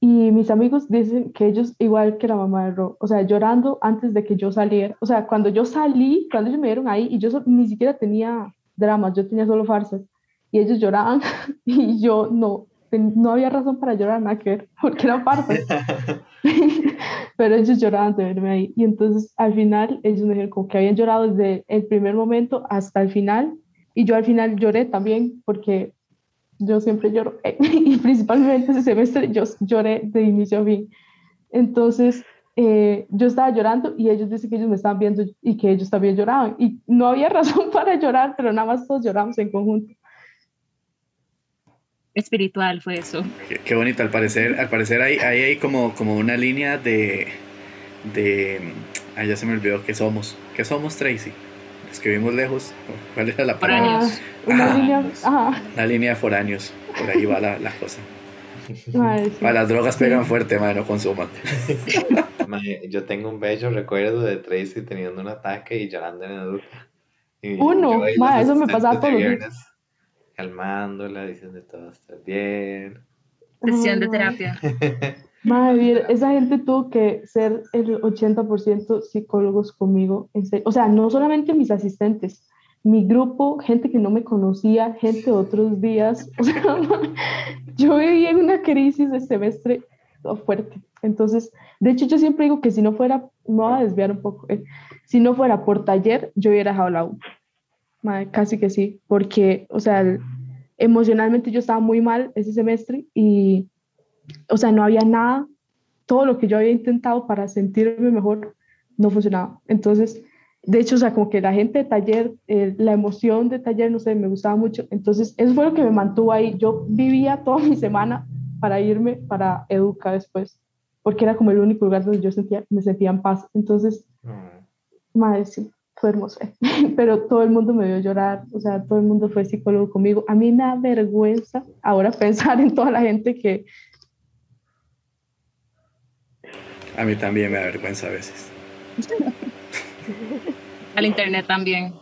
Y mis amigos dicen que ellos, igual que la mamá de Ro, o sea, llorando antes de que yo saliera. O sea, cuando yo salí, cuando ellos me vieron ahí, y yo ni siquiera tenía dramas, yo tenía solo farsas. Y ellos lloraban y yo no, no había razón para llorar, nada que ver, porque eran farsas. Pero ellos lloraban de verme ahí. Y entonces al final ellos me dijeron como que habían llorado desde el primer momento hasta el final y yo al final lloré también porque yo siempre lloro. y principalmente ese semestre yo lloré de inicio a fin. Entonces, eh, yo estaba llorando y ellos dicen que ellos me estaban viendo y que ellos también lloraban. Y no había razón para llorar, pero nada más todos lloramos en conjunto. Espiritual fue eso. Qué, bonito, al parecer, al parecer hay, hay, hay como, como una línea de, de... Ay, ya se me olvidó, ¿qué somos? ¿Qué somos, Tracy? Los que vivimos lejos. ¿Cuál era la palabra? Foráneos. Línea, ajá. Una línea de foráneos. Por ahí va la, la cosa. Sí. Ah, las drogas pegan fuerte, madre, no consuman. Yo tengo un bello recuerdo de Tracy teniendo un ataque y llorando en el. Y Uno, mae, eso me pasaba de todos los días. viernes, Calmándola, diciendo todo está bien. Sesión de terapia. Madre mía, esa gente tuvo que ser el 80% psicólogos conmigo. O sea, no solamente mis asistentes, mi grupo, gente que no me conocía, gente de otros días. O sea, yo vivía en una crisis de semestre fuerte. Entonces, de hecho, yo siempre digo que si no fuera, me voy a desviar un poco, eh, si no fuera por taller, yo hubiera dejado la U. Madre, casi que sí, porque, o sea, el- emocionalmente yo estaba muy mal ese semestre y o sea, no había nada, todo lo que yo había intentado para sentirme mejor no funcionaba. Entonces, de hecho, o sea, como que la gente de taller, eh, la emoción de taller, no sé, me gustaba mucho. Entonces, eso fue lo que me mantuvo ahí. Yo vivía toda mi semana para irme para Educa después, porque era como el único lugar donde yo sentía, me sentía en paz. Entonces, Mm. madre, sí, fue hermoso. Pero todo el mundo me vio llorar, o sea, todo el mundo fue psicólogo conmigo. A mí me da vergüenza ahora pensar en toda la gente que, A mí también me da vergüenza a veces. Al internet también.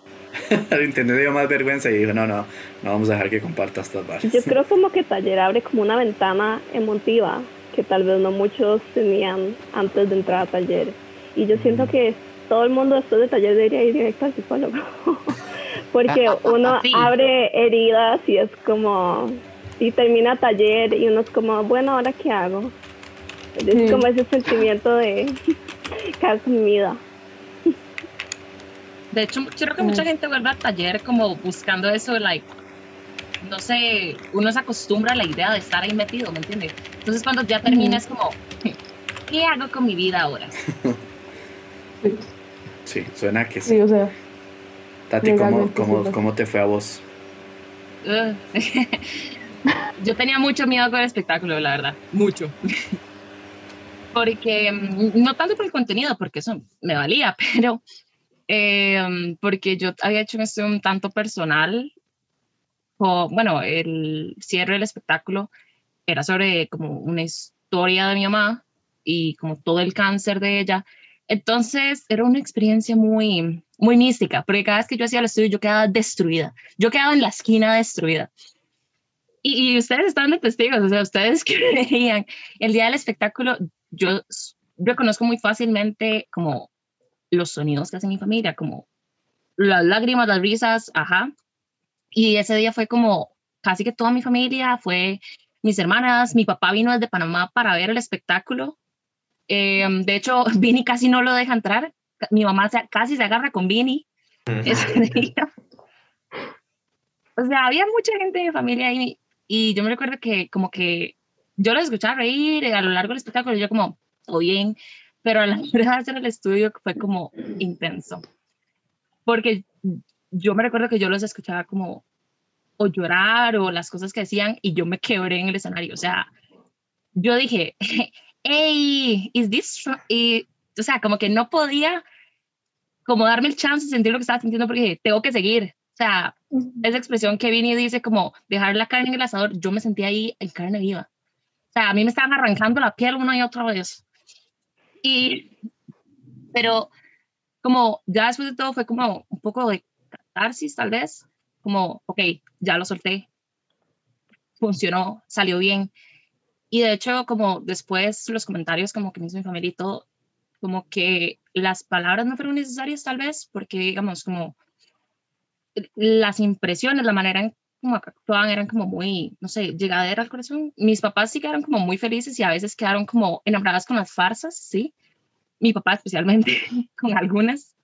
Al internet dio más vergüenza y dijo, no, no, no vamos a dejar que comparta estas barras. Yo creo como que taller abre como una ventana emotiva que tal vez no muchos tenían antes de entrar a taller. Y yo siento que todo el mundo después de taller debería ir directo al psicólogo. Porque uno Sí. abre heridas y es como, y termina taller y uno es como, bueno, ¿ahora qué hago? Es como ese sentimiento de, ¿qué hago con mi vida? De hecho, yo creo que mucha gente vuelve al taller como buscando eso, like, no sé, uno se acostumbra a la idea de estar ahí metido, ¿me entiendes? Entonces cuando ya termina es como, ¿qué hago con mi vida ahora? sí, Sí, suena que sí. sí, o sea, Tati, ¿cómo, cómo, cómo te fue a vos? Yo tenía mucho miedo con el espectáculo, la verdad, mucho. Porque, mm, no tanto por el contenido, porque eso me valía, pero eh, porque yo había hecho esto un tanto personal. O, bueno, el cierre del espectáculo era sobre como una historia de mi mamá y como todo el cáncer de ella. Entonces era una experiencia muy, muy mística, porque cada vez que yo hacía el estudio yo quedaba destruida. Yo quedaba en la esquina destruida. Y, y ustedes están de testigos, o sea, ustedes que veían el día del espectáculo, yo reconozco muy fácilmente como los sonidos que hace mi familia, como las lágrimas, las risas, ajá. Y ese día fue como casi que toda mi familia, fue mis hermanas, mi papá vino desde Panamá para ver el espectáculo. Eh, de hecho, Vini casi no lo deja entrar. Mi mamá se- casi se agarra con Vini ese día. O sea, había mucha gente de mi familia ahí y yo me recuerdo que como que yo los escuchaba reír a lo largo del espectáculo y yo como, todo bien, pero a la hora de hacer el estudio fue como intenso. Porque yo me recuerdo que yo los escuchaba como o llorar o las cosas que decían y yo me quebré en el escenario. O sea, yo dije, hey, is this, tru-" y, o sea, como que no podía como darme el chance de sentir lo que estaba sintiendo porque dije, tengo que seguir. O sea, esa expresión que Vini dice como dejar la carne en el asador, yo me sentía ahí en carne viva. Sea, a mí me estaban arrancando la piel una y otra vez. Y, pero como ya después de todo fue como un poco de catarsis tal vez, como, ok, ya lo solté, funcionó, salió bien. Y de hecho, como después los comentarios como que me hizo mi familia y todo, como que las palabras no fueron necesarias tal vez, porque digamos como las impresiones, la manera en como actuaban eran como muy, no sé, llegadera al corazón. Mis papás sí quedaron como muy felices y a veces quedaron como enamoradas con las farsas, sí. Mi papá especialmente con algunas.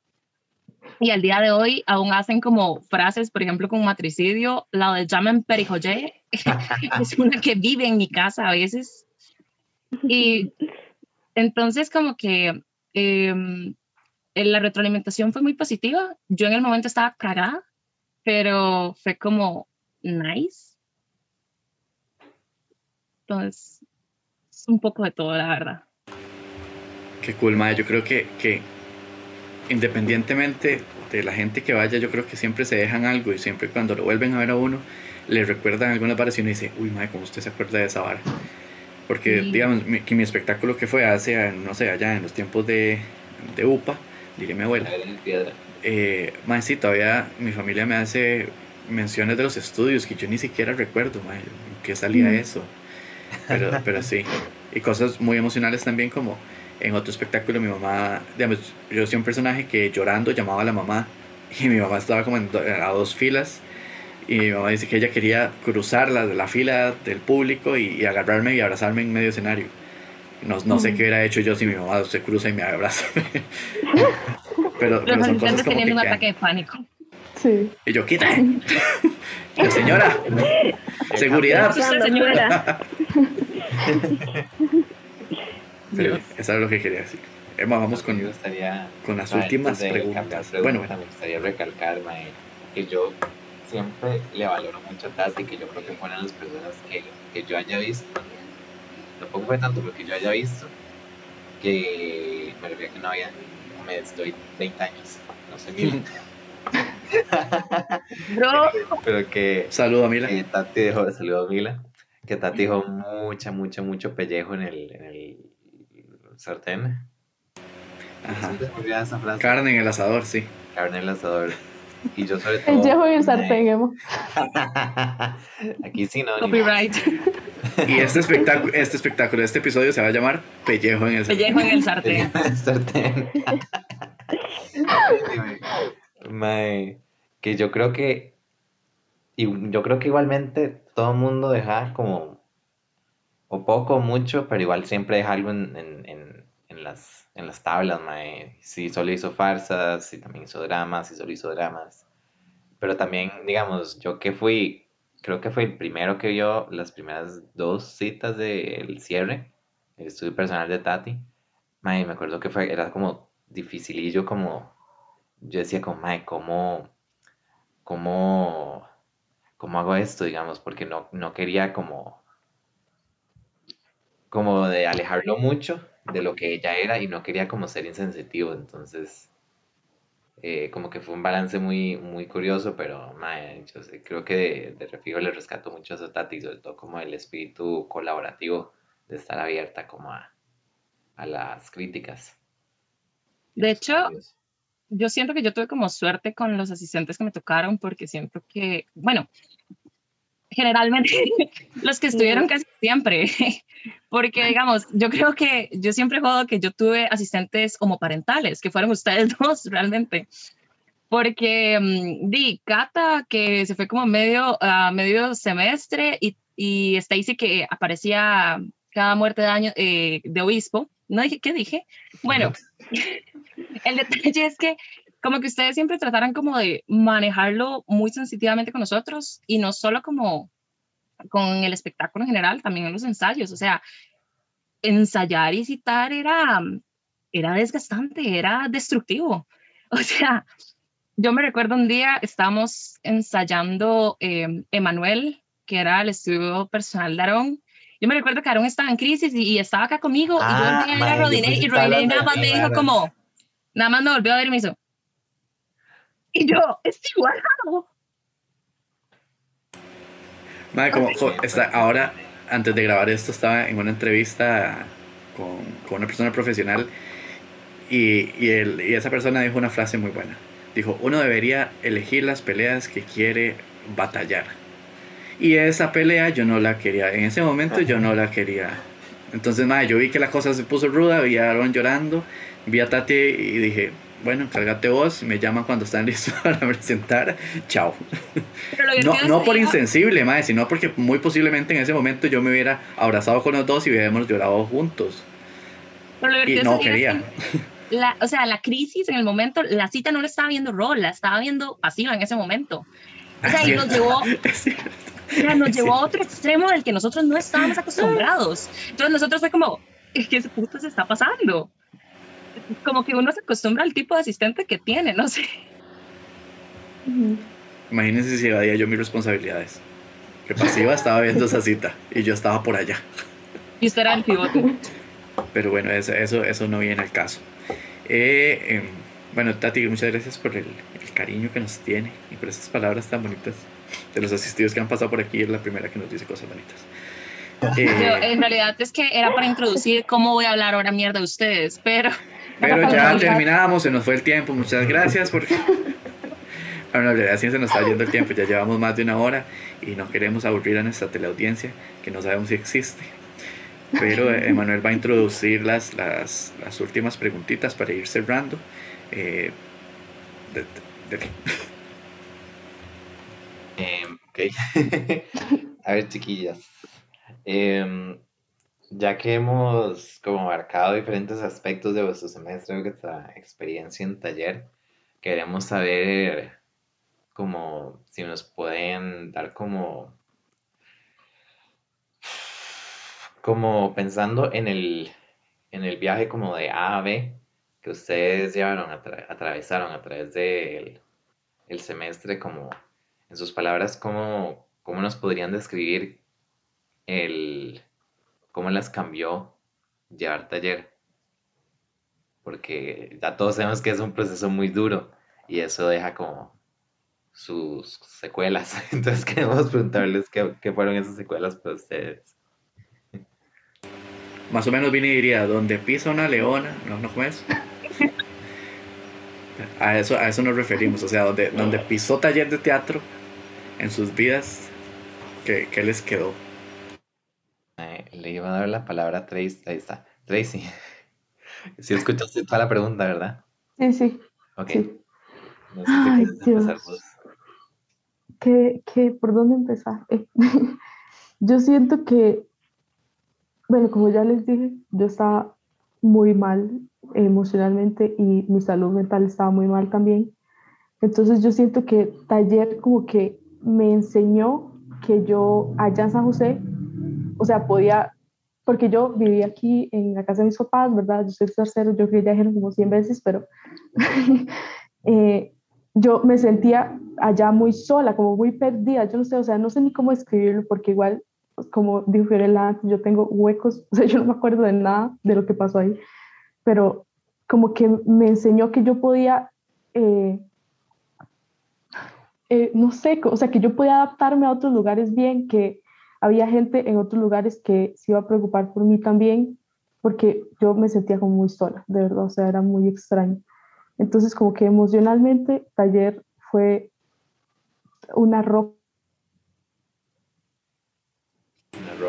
Y al día de hoy aún hacen como frases, por ejemplo, con matricidio, la de llamen perijoye, es una que vive en mi casa a veces. Y Entonces, como que em, la retroalimentación fue muy positiva. Yo en el momento estaba cagada, pero fue como nice. Entonces, es un poco de todo, la verdad. Qué cool, Mae. Yo creo que, que independientemente de la gente que vaya, yo creo que siempre se dejan algo y siempre cuando lo vuelven a ver a uno, le recuerdan alguna aparición y dice, uy, Mae, ¿cómo usted se acuerda de esa vara? Porque, digamos, mi, que mi espectáculo que fue hace, no sé, allá en los tiempos de, de UPA, diría mi abuela. Eh, sí, todavía mi familia me hace menciones de los estudios que yo ni siquiera recuerdo, mae, que salía eso. Pero, pero sí. Y cosas muy emocionales también como en otro espectáculo mi mamá, digamos, yo soy un personaje que llorando llamaba a la mamá y mi mamá estaba como en a dos filas y mi mamá dice que ella quería cruzar la, la fila del público y, agarrarme y abrazarme en medio escenario. No, no sé qué hubiera hecho yo si mi mamá se cruza y me abraza. pero, pero son cosas como que un ataque de pánico. Sí. Y yo, quita. la señora, seguridad. señora. Pero eso es lo que quería decir. Emma, vamos con, con las últimas preguntas. Bueno, me gustaría recalcar, que yo siempre le valoro mucho a Tati, que yo creo que fueron las personas que, que yo haya visto, tampoco fue tanto lo que yo haya visto, que me refiero que no había, me estoy 30 años, no sé mil. Bro. Pero que. Saludo a Mila. Que Tati dejó, saludo a Mila. Que Tati dejó mucha, mucha, mucho pellejo en el, en el sartén. Ajá. Carne en el asador, sí. Carne en el asador. Y yo sobre todo... El llevo en el sartén, Emo. Aquí sí, ¿no? Copyright. Y este espectáculo, este espectáculo, este episodio se va a llamar Pellejo en el sartén. Pellejo en el sartén. sartén. Mae, que yo creo que... Y yo creo que igualmente todo el mundo deja como... O poco o mucho, pero igual siempre deja algo en, en, en las en las tablas, mae. Sí, solo hizo farsas, sí también hizo dramas, sí solo hizo dramas. Pero también, digamos, yo que fui, creo que fue el primero que vio las primeras dos citas del cierre, el estudio personal de Tati. Mae, me acuerdo que fue, era como dificilillo, como, yo decía como, mae, ¿cómo, cómo, cómo hago esto, digamos? Porque no, no quería como, como de alejarlo mucho de lo que ella era y no quería como ser insensitivo, entonces eh, como que fue un balance muy, muy curioso, pero yo creo que de, de, Refijo le rescato mucho a Tati, sobre todo como el espíritu colaborativo de estar abierta como a, a las críticas. De hecho, yo siento que yo tuve como suerte con los asistentes que me tocaron porque siento que, bueno, generalmente los que estuvieron casi siempre, porque digamos, yo creo que yo siempre juego que yo tuve asistentes homoparentales, que fueron ustedes dos realmente, porque um, di Cata que se fue como medio, uh, medio semestre y, y Stacy que aparecía cada muerte de año eh, de obispo, no dije, ¿qué dije? Bueno, el detalle es que como que ustedes siempre trataran como de manejarlo muy sensitivamente con nosotros y no solo como con el espectáculo en general, también en los ensayos. O sea, ensayar y citar era, era desgastante, era destructivo. O sea, yo me recuerdo un día, estábamos ensayando eh, Emanuel, que era el estudio personal de Aarón. Yo me recuerdo que Aarón estaba en crisis y, estaba acá conmigo y yo un día a y Rodinei nada más me dijo como, nada más me volvió a ver y me hizo, y yo, es igual. Madre, como, está, ahora, antes de grabar esto, estaba en una entrevista con, con una persona profesional y, y, el, y esa persona dijo una frase muy buena. Dijo, uno debería elegir las peleas que quiere batallar. Y esa pelea yo no la quería, en ese momento yo no la quería. Entonces, nada, yo vi que la cosa se puso ruda, vi a Aaron llorando, vi a Tati y dije, bueno, cárgate vos, me llaman cuando están listos para presentar, chao. No, no por insensible, madre, sino porque muy posiblemente en ese momento yo me hubiera abrazado con los dos y hubiéramos llorado juntos. y no quería. La, o sea, la crisis en el momento, la cita no la estaba viendo rol, la estaba viendo pasiva en ese momento. O sea, y nos llevó, o sea, nos llevó a otro extremo del que nosotros no estábamos acostumbrados. Entonces nosotros fue como, ¿qué puta se está pasando? Como que uno se acostumbra al tipo de asistente que tiene, no sé. Imagínense si evadía yo mis responsabilidades. Que pasiva estaba viendo esa cita y yo estaba por allá. Y usted era el pivote. Pero bueno, eso, eso, eso no viene al caso. Eh, em, bueno, Tati, muchas gracias por el, el, cariño que nos tiene y por esas palabras tan bonitas de los asistidos que han pasado por aquí. Es la primera que nos dice cosas bonitas. Eh, en realidad es que era para introducir cómo voy a hablar ahora mierda de ustedes, pero... Pero ya terminamos, se nos fue el tiempo. Muchas gracias porque... Bueno, en realidad sí se nos está yendo el tiempo, ya llevamos más de una hora y no queremos aburrir a nuestra teleaudiencia, que no sabemos si existe. Pero Emanuel va a introducir las, las, las últimas preguntitas para ir cerrando. Eh, de, eh, ok. a ver, chiquillas. Eh, ya que hemos como marcado diferentes aspectos de vuestro semestre, de vuestra experiencia en taller, queremos saber como si nos pueden dar como como pensando en el en el viaje como de A a B que ustedes llevaron atravesaron a través del el semestre como en sus palabras cómo, cómo nos podrían describir el cómo las cambió llevar taller porque ya todos sabemos que es un proceso muy duro y eso deja como sus secuelas. Entonces queremos preguntarles qué, qué fueron esas secuelas para ustedes. Más o menos vine y diría, donde pisa una leona, ¿no, no es? A eso, a eso nos referimos, o sea, donde, donde pisó taller de teatro en sus vidas, ¿qué, qué les quedó? Eh, le iba a dar la palabra a Tracy, ahí está, Tracy. Si escuchaste toda la pregunta, ¿verdad? Sí, sí. Ok. Sí. No sé qué Ay, empezar vos. ¿Qué, qué, por dónde empezar? Eh, yo siento que, bueno, como ya les dije, yo estaba muy mal emocionalmente y mi salud mental estaba muy mal también. Entonces yo siento que taller como que me enseñó que yo allá en San José, o sea, podía, porque yo vivía aquí en la casa de mis papás, ¿verdad? Yo soy tercero, yo que ya dijeron como 100 veces, pero eh, yo me sentía allá muy sola, como muy perdida, yo no sé, o sea, no sé ni cómo escribirlo, porque igual, pues, como dijo Fiorella yo tengo huecos, o sea, yo no me acuerdo de nada de lo que pasó ahí, pero como que me enseñó que yo podía, eh, eh, no sé, o sea, que yo podía adaptarme a otros lugares bien, que había gente en otros lugares que se iba a preocupar por mí también, porque yo me sentía como muy sola, de verdad, o sea, era muy extraño. Entonces, como que emocionalmente, taller fue una roca.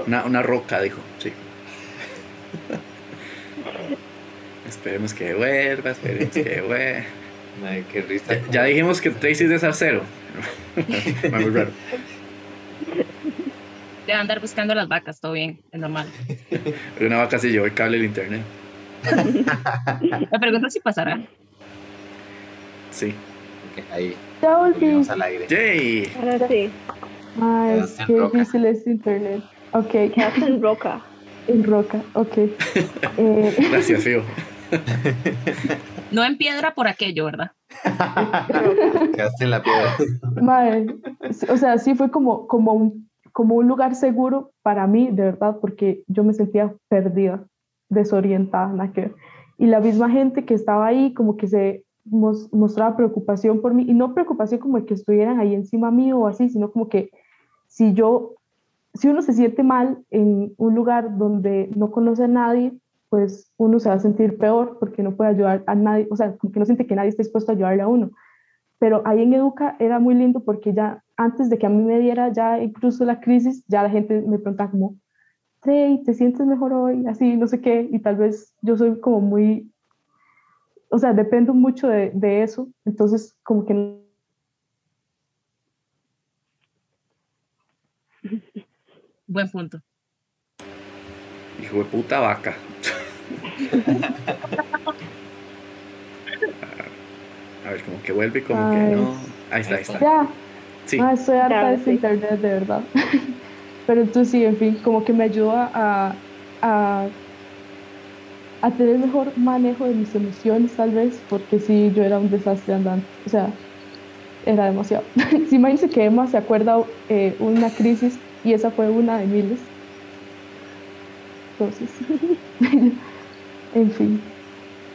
Una roca, dijo, sí. Esperemos que vuelva, esperemos que vuelva. Ay, qué risa. Ya, ya dijimos que Tracy es de Zarcero. Muy raro. De andar buscando las vacas, todo bien, es normal. Una vaca se llevó el cable del internet. Me pregunto si pasará. Sí. Ok, Ahí, volvimos al aire. ¡Yay! Ahora sí, Ay, en qué roca. difícil es internet. Ok, en roca. en roca, ok. Eh, Gracias, Fío. No en piedra por aquello, ¿verdad? Quedaste en la piedra. Sí, o sea, sí fue como, como, un, como un lugar seguro para mí, de verdad, porque yo me sentía perdida, desorientada, nada que. Y la misma gente que estaba ahí, como que se mos- mostraba preocupación por mí, y no preocupación como de que estuvieran ahí encima mío o así, sino como que si yo, si uno se siente mal en un lugar donde no conoce a nadie, pues uno se va a sentir peor porque no puede ayudar a nadie, o sea, como que no siente que nadie esté dispuesto a ayudarle a uno pero ahí en Educa era muy lindo porque ya antes de que a mí me diera ya incluso la crisis, ya la gente me preguntaba como, Trey, ¿te sientes mejor hoy? Así, no sé qué, y tal vez yo soy como muy, o sea, dependo mucho de, de eso, entonces como que Buen punto. Hijo de puta vaca. A ver, como que vuelve y como que no. Ahí está, ahí está. ya, Sí, ah, estoy harta de este sí. internet, de verdad. pero entonces sí, en fin, como que me ayudó a, a, a tener mejor manejo de mis emociones tal vez, porque sí, yo era un desastre andante, o sea, era demasiado. si imagínense que Emma se acuerda eh, una crisis y esa fue una de miles. Entonces, en fin,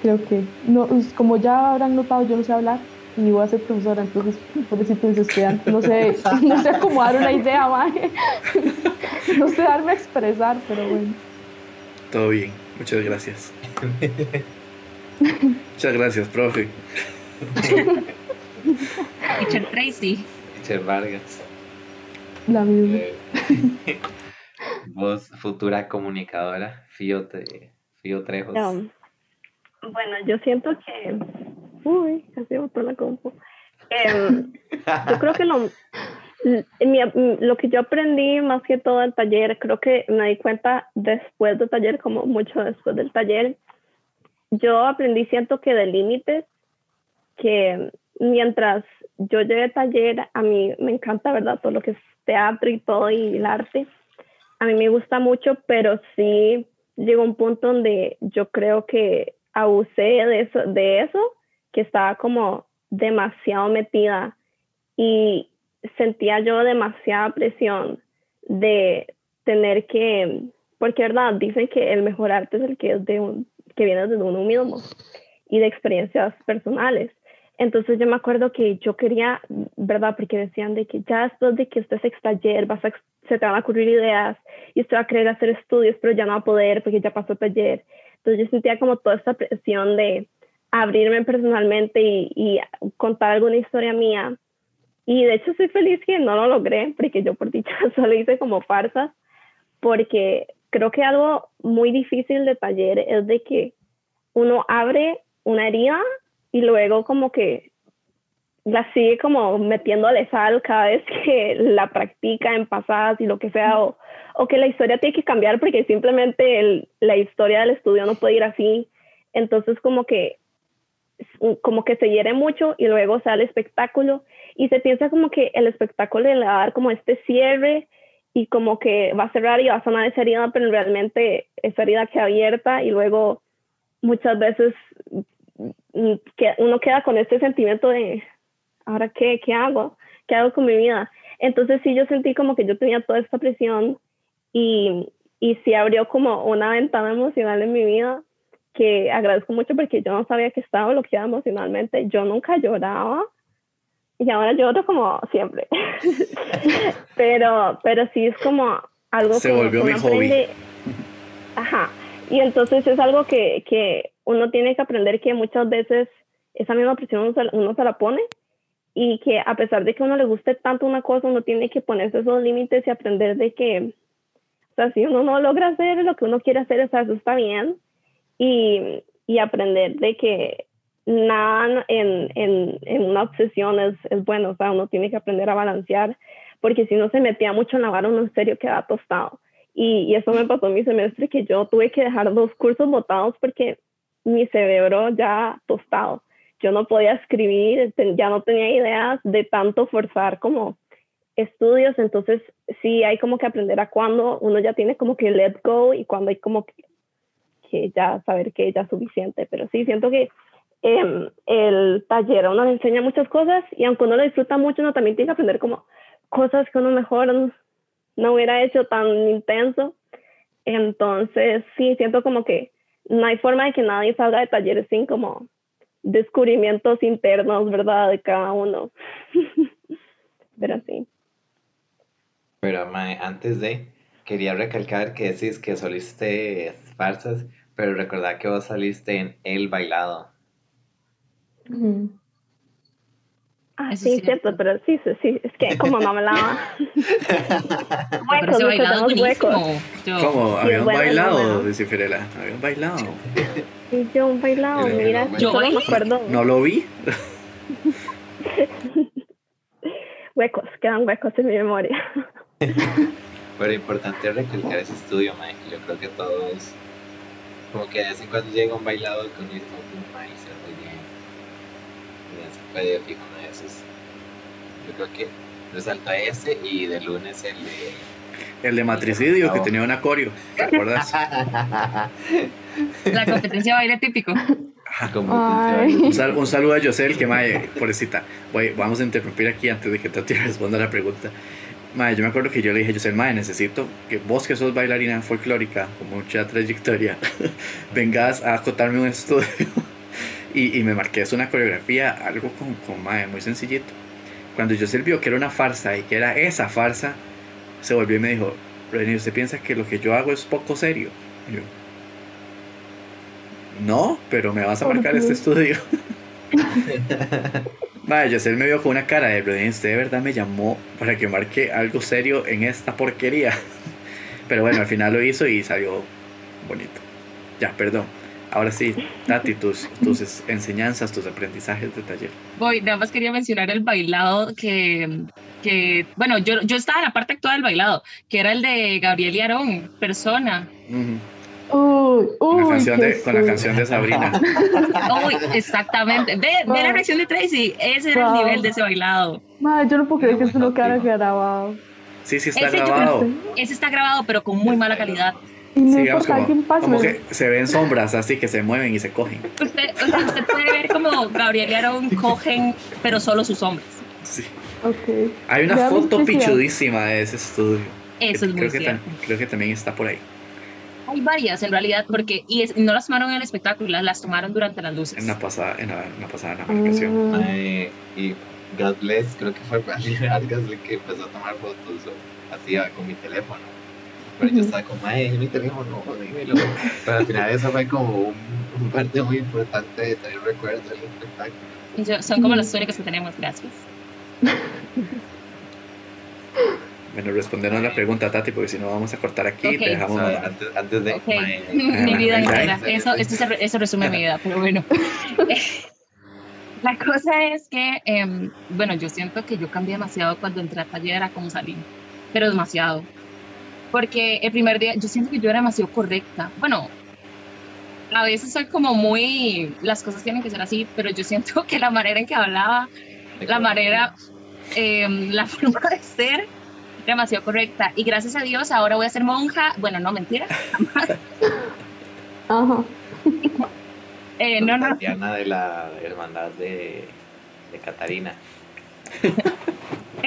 creo que, no, como ya habrán notado, yo no sé hablar y voy a ser profesora, entonces, por eso mis estudiantes, no sé, no sé cómo dar una idea, más no sé darme a expresar, pero bueno. Todo bien, muchas gracias. muchas gracias, profe. Teacher Tracy. Teacher Vargas. La misma. Eh, vos, futura comunicadora, Fío, Fío Trejos. bueno, yo siento que. Uy, casi botó la compu. Em, yo creo que lo, lo que yo aprendí más que todo el taller, creo que me di cuenta después del taller, como mucho después del taller, yo aprendí, siento que de límites, que mientras yo llevé taller, a mí me encanta, ¿verdad? Todo lo que es teatro y todo y el arte. A mí me gusta mucho, pero sí llegó un punto donde yo creo que abusé de eso, de eso que estaba como demasiado metida y sentía yo demasiada presión de tener que, porque verdad, dicen que el mejor arte es el que, es de un, que viene de uno mismo y de experiencias personales. Entonces yo me acuerdo que yo quería, ¿verdad? Porque decían de que ya después de que usted se taller, vas a, se te van a ocurrir ideas y usted va a querer hacer estudios, pero ya no va a poder porque ya pasó taller. Entonces yo sentía como toda esta presión de abrirme personalmente y, y contar alguna historia mía. Y de hecho soy feliz que no lo logré, porque yo por dicha solo hice como farsas, porque creo que algo muy difícil de taller es de que uno abre una herida y luego como que la sigue como metiéndole sal cada vez que la practica en pasadas y lo que sea, o, o que la historia tiene que cambiar porque simplemente la historia del estudio no puede ir así. Entonces como que como que se hiere mucho y luego sale el espectáculo y se piensa como que el espectáculo le va a dar como este cierre y como que va a cerrar y va a sonar esa herida, pero realmente esa herida queda abierta y luego muchas veces que uno queda con este sentimiento de, ¿ahora qué? ¿Qué hago? ¿Qué hago con mi vida? Entonces sí, yo sentí como que yo tenía toda esta presión y, y sí abrió como una ventana emocional en mi vida que agradezco mucho porque yo no sabía que estaba bloqueada emocionalmente. Yo nunca lloraba y ahora lloro como siempre. pero, pero sí es como algo Se volvió mi hobby. Ajá. Y entonces es algo que, que uno tiene que aprender que muchas veces esa misma presión uno se, la pone y que a pesar de que a uno le guste tanto una cosa, uno tiene que ponerse esos límites y aprender de que, o sea, si uno no logra hacer lo que uno quiere hacer, o sea, eso está bien y, y aprender de que nada en, en, una obsesión es, es, bueno, o sea, uno tiene que aprender a balancear, porque si no se metía mucho en la vara, uno en serio queda tostado. Y, y eso me pasó en mi semestre, que yo tuve que dejar dos cursos botados porque mi cerebro ya tostado. Yo no podía escribir, ya no tenía ideas de tanto forzar como estudios, entonces sí hay como que aprender a cuando uno ya tiene como que let go y cuando hay como que, que ya saber que ya es suficiente, pero sí siento que eh, el taller uno le enseña muchas cosas y aunque uno lo disfruta mucho, uno también tiene que aprender como cosas que uno mejor no hubiera hecho tan intenso. Entonces sí, siento como que no hay forma de que nadie salga de talleres sin como descubrimientos internos, ¿verdad? De cada uno. Pero sí. Pero, Mae, antes de, quería recalcar que decís que soliste farsas, pero recordad que vos saliste en El Bailado. Ah, sí, es cierto, pero sí, sí, sí, es que como no hablaba. huecos, tenemos huecos. ¿Cómo? ¿Habían bailado? Dice Firela. ¿Habían bailado? Sí, yo un bailado, mira, yo no me acuerdo. ¿No lo vi? huecos, quedan huecos en mi memoria. pero importante recalcar ese estudio, Mike. Yo creo que todos, como que de vez en cuando llega un bailado con mi mismo Mike, se muy bien. Y se puede fijar yo creo que resalta ese y de lunes el de El de matricidio que tenía un acorio, ¿te acuerdas? La competencia de baile típico. Un, sal- un saludo a Yosel, que mae, pobrecita. Voy, vamos a interrumpir aquí antes de que Tati responda la pregunta. Mae, yo me acuerdo que yo le dije, Yosel, mae, necesito que vos que sos bailarina folclórica con mucha trayectoria, vengas a acotarme un estudio. y, y me marqué es una coreografía, algo con, con mae, muy sencillito. Cuando Yosel vio que era una farsa y que era esa farsa, se volvió y me dijo, René, ¿usted piensa que lo que yo hago es poco serio? Y yo, no, pero me vas a ¿Por marcar este estudio. Vaya, Yosel me vio con una cara de René, usted de verdad me llamó para que marque algo serio en esta porquería. Pero bueno, al final lo hizo y salió bonito. Ya, perdón. Ahora sí, Tati, tus, tus enseñanzas, tus aprendizajes de taller. Voy, nada más quería mencionar el bailado que, que bueno, yo, yo estaba en la parte actual del bailado, que era el de Gabriel y Aarón, persona. Uy, Con la uy, canción qué de, con la canción de Sabrina. Uy, exactamente. Ve, ve la reacción de Tracy, ese era el nivel de ese bailado. Madre, yo no puedo creer que esto no quedara grabado. Sí, sí está Ese yo grabado. Ese está grabado, pero con muy mala calidad. Y no Sí, digamos como, como pase. que se ven sombras así que se mueven y se cogen. Usted, o sea, usted puede ver como Gabriel y Aarón cogen, pero solo sus hombres. Sí. Ok. Hay una Ya foto pichudísima de ese estudio. Eso es muy creo, que cierto. tam- creo que también está por ahí. Hay varias en realidad, porque y es- no las tomaron en el espectáculo, las, las tomaron durante las luces. En la pasada, en la, en la pasada en la marcación. Ah, Ay, y God bless, creo que fue Bradley Vargas el que empezó a tomar fotos así ah, con mi teléfono. Pero yo estaba como, ay, mi teléfono, dímelo. Pero al final eso fue como un, un parte muy importante de tener recuerdos del espectáculo. Y yo- son como las únicas que tenemos, gracias. Bueno, respondernos la pregunta, Tati, porque si no vamos a cortar aquí y Ok. te dejamos. antes, antes de... Ok, mae, mi vida entera. Eso, re- eso resume mi vida, pero bueno. La cosa es que, em, bueno, yo siento que yo cambié demasiado cuando entré a taller a como salí, pero demasiado. Porque el primer día, yo siento que yo era demasiado correcta. Bueno, a veces soy como muy, las cosas tienen que ser así, pero yo siento que la manera en que hablaba, la manera, em, la forma de ser, demasiado correcta. Y gracias a Dios ahora voy a ser monja. Bueno, no, mentira. Ajá. Eh, no, no, Tatiana de la hermandad de, de Catarina.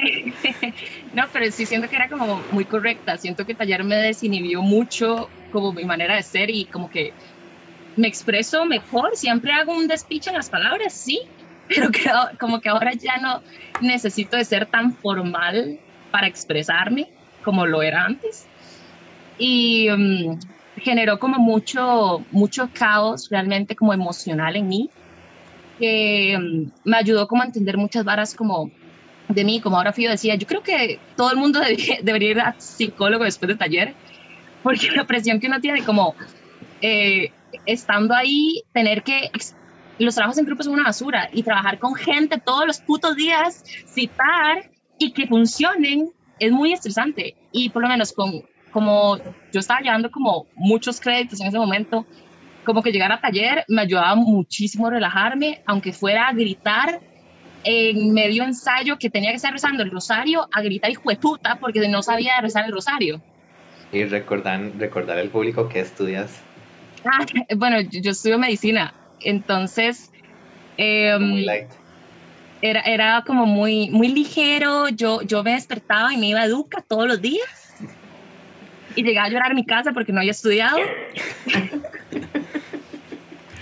no, pero sí siento que era como muy correcta. Siento que Taller me desinhibió mucho como mi manera de ser y como que me expreso mejor. Siempre hago un despiche en las palabras, sí, pero creo como que ahora ya no necesito de ser tan formal para expresarme como lo era antes. Y mm, generó como mucho, mucho caos realmente como emocional en mí, que mm, me ayudó como a entender muchas varas como de mí, como ahora Fío decía, yo creo que todo el mundo debería, debería ir a psicólogo después de taller, porque la presión que uno tiene como eh, estando ahí, tener que... Los trabajos en grupo son una basura y trabajar con gente todos los putos días, citar y que funcionen es muy estresante. Y por lo menos con, como yo estaba llevando como muchos créditos en ese momento, como que llegar a taller me ayudaba muchísimo a relajarme, aunque fuera a gritar en medio ensayo que tenía que estar rezando el rosario, a gritar hijo de puta porque no sabía rezar el rosario. Y recordar, recordar al público que estudias Ah, bueno, yo, yo estudio medicina, entonces em, muy light. era, era como muy, muy ligero, yo, yo me despertaba y me iba a Educa todos los días y llegaba a llorar a mi casa porque no había estudiado.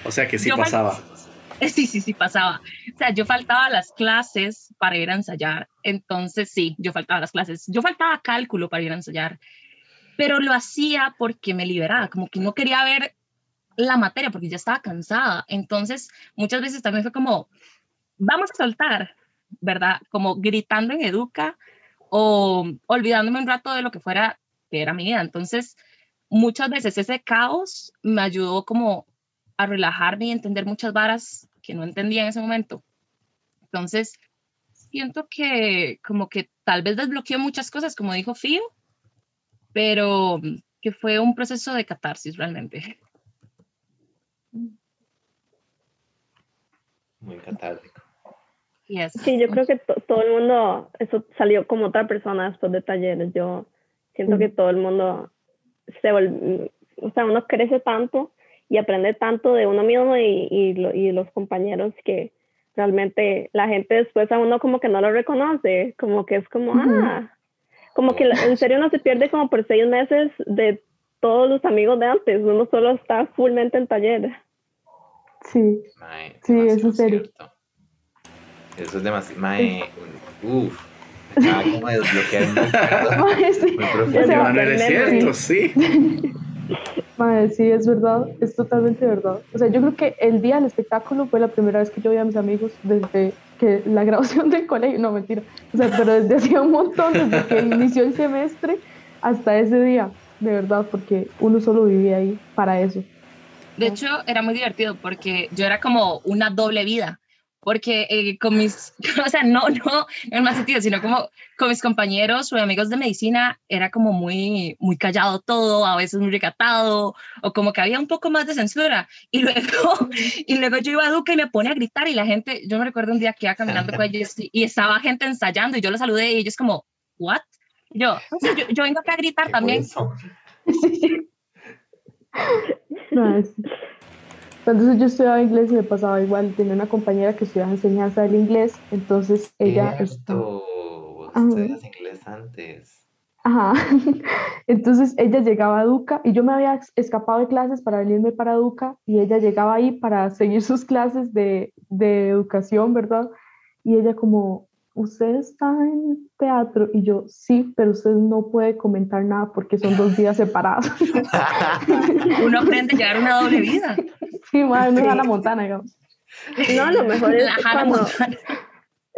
O sea que sí Yo pasaba. Sí, sí, sí, pasaba. O sea, yo faltaba las clases para ir a ensayar. Entonces, sí, yo faltaba las clases. Yo faltaba cálculo para ir a ensayar. Pero lo hacía porque me liberaba, como que no quería ver la materia porque ya estaba cansada. Entonces, muchas veces también fue como, vamos a soltar, ¿verdad? Como gritando en educa o olvidándome un rato de lo que fuera, que era mi vida. Entonces, muchas veces ese caos me ayudó como a relajarme y entender muchas varas que no entendía en ese momento. Entonces, siento que como que tal vez desbloqueó muchas cosas, como dijo Fío, pero que fue un proceso de catarsis realmente. Muy catártico. Yes. Sí, yo creo que to- todo el mundo, eso salió como otra persona después de talleres. Yo Siento que todo el mundo se vuelve, o sea, uno crece tanto y aprende tanto de uno mismo y, y, lo, y los compañeros que realmente la gente después a uno como que no lo reconoce, como que es como, ah, como que en serio no se pierde como por seis meses de todos los amigos de antes, uno solo está fullmente en taller. Sí, sí, eso es serio. Cierto. Eso es demasiado, mae, uff. Ah, como desbloquear muy, sí. muy profundo. es cierto, sí. Madre, sí, es verdad, es totalmente verdad. O sea, yo creo que el día del espectáculo fue la primera vez que yo vi a mis amigos desde que la graduación del colegio, no mentira, o sea, pero desde hacía un montón, desde que inició el semestre hasta ese día, de verdad, porque uno solo vivía ahí para eso. De hecho, era muy divertido porque yo era como una doble vida porque eh, con mis, o sea, no, no en el más sentido, sino como con mis compañeros o amigos de medicina era como muy, muy callado todo, a veces muy recatado, o como que había un poco más de censura. Y luego, y luego yo iba a Duque y me pone a gritar y la gente, yo me recuerdo un día que iba caminando con ellos y estaba gente ensayando y yo los saludé y ellos como, ¿what? Yo, yo, yo vengo acá a gritar también. Entonces yo estudiaba inglés y me pasaba igual. Tenía una compañera que estudiaba enseñanza del inglés, entonces ella... Esto... Estudias inglés antes. Ajá. Entonces ella llegaba a Duca y yo me había escapado de clases para venirme para Duca y ella llegaba ahí para seguir sus clases de, de educación, ¿verdad? Y ella como, ¿usted está en teatro? Y yo, sí, pero usted no puede comentar nada porque son dos días separados. Uno aprende a llevar una doble vida. Sí, madre, no es la montana, digamos. No, lo mejor es cuando,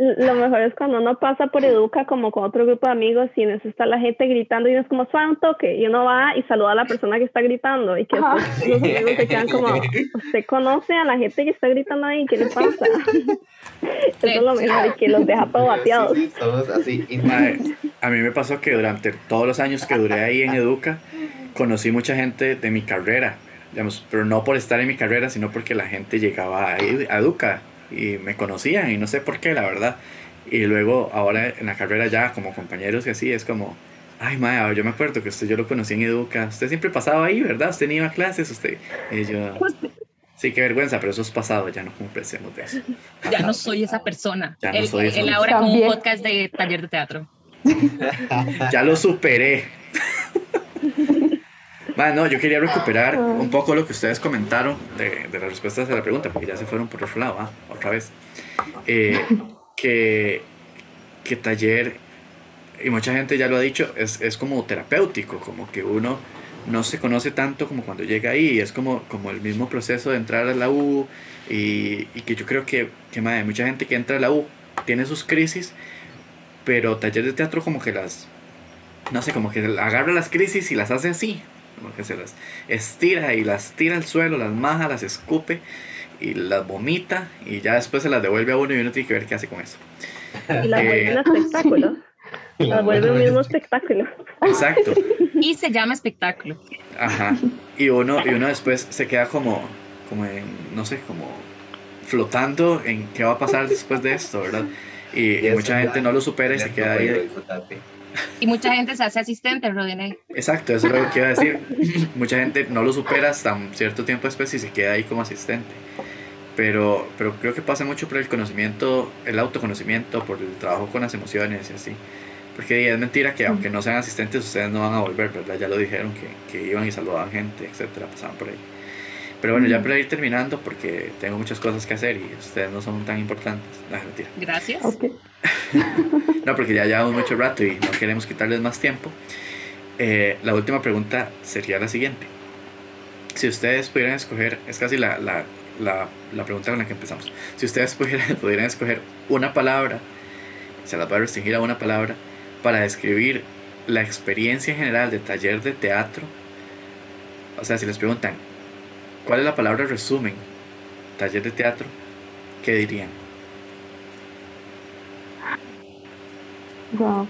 lo mejor es cuando uno pasa por Educa como con otro grupo de amigos y en eso está la gente gritando y uno es como suave un toque y uno va y saluda a la persona que está gritando y que los amigos se quedan como usted conoce a la gente que está gritando ahí ¿qué le pasa? eso es lo mejor y que los deja bateados. así. A mí me pasó que durante todos los años que duré ahí en Educa conocí mucha gente de mi carrera digamos, pero no por estar en mi carrera sino porque la gente llegaba ahí a Educa y me conocían y no sé por qué, la verdad. Y luego ahora en la carrera ya como compañeros y así es como, ay, madre, yo me acuerdo que usted yo lo conocí en Educa, usted siempre pasaba ahí, ¿verdad? Usted ni iba a clases, usted. Y yo, sí, qué vergüenza, pero eso es pasado, ya no cumplemos de eso. Ya no soy esa persona. Ya no soy esa él ahora con un podcast de taller de teatro. ya lo superé. Bueno, yo quería recuperar un poco lo que ustedes comentaron de, de las respuestas a la pregunta, porque ya se fueron por otro lado, ¿ah? otra vez. Eh, que, que taller, y mucha gente ya lo ha dicho, es, es, como terapéutico, como que uno no se conoce tanto como cuando llega ahí, es como, como el mismo proceso de entrar a la U, y, y que yo creo que, que madre, mucha gente que entra a la U tiene sus crisis, pero taller de teatro como que las, no sé, como que agarra las crisis y las hace así, porque se las estira y las tira al suelo, las maja, las escupe y las vomita y ya después se las devuelve a uno y uno tiene que ver qué hace con eso. Y las vuelve un eh, espectáculo. Las vuelve un mismo espectáculo. Exacto. Y se llama espectáculo. Ajá. Y uno, y uno después se queda como, como en, no sé, como flotando en qué va a pasar después de esto, ¿verdad? Y, mucha gente no lo supera y se queda ahí. Y mucha gente se hace asistente, Rodinei. Exacto, eso es lo que a decir. mucha gente no lo supera hasta un cierto tiempo después y se queda ahí como asistente. Pero, pero creo que pasa mucho por el conocimiento, el autoconocimiento, por el trabajo con las emociones y así. Porque es mentira que aunque no sean asistentes, ustedes no van a volver, ¿verdad? Ya lo dijeron, que, que iban y saludaban gente, etcétera, pasaban por ahí. Pero bueno, ya para ir terminando, porque tengo muchas cosas que hacer y ustedes no son tan importantes. No, mentira. Gracias. no, porque ya llevamos mucho rato y no queremos quitarles más tiempo. Eh, la última pregunta sería la siguiente. Si ustedes pudieran escoger, es casi la, la, la, la pregunta con la que empezamos. Si ustedes pudieran, pudieran escoger una palabra, se las va a restringir a una palabra, para describir la experiencia general de taller de teatro. O sea, si les preguntan, ¿cuál es la palabra resumen? Taller de teatro, ¿qué dirían? Wow.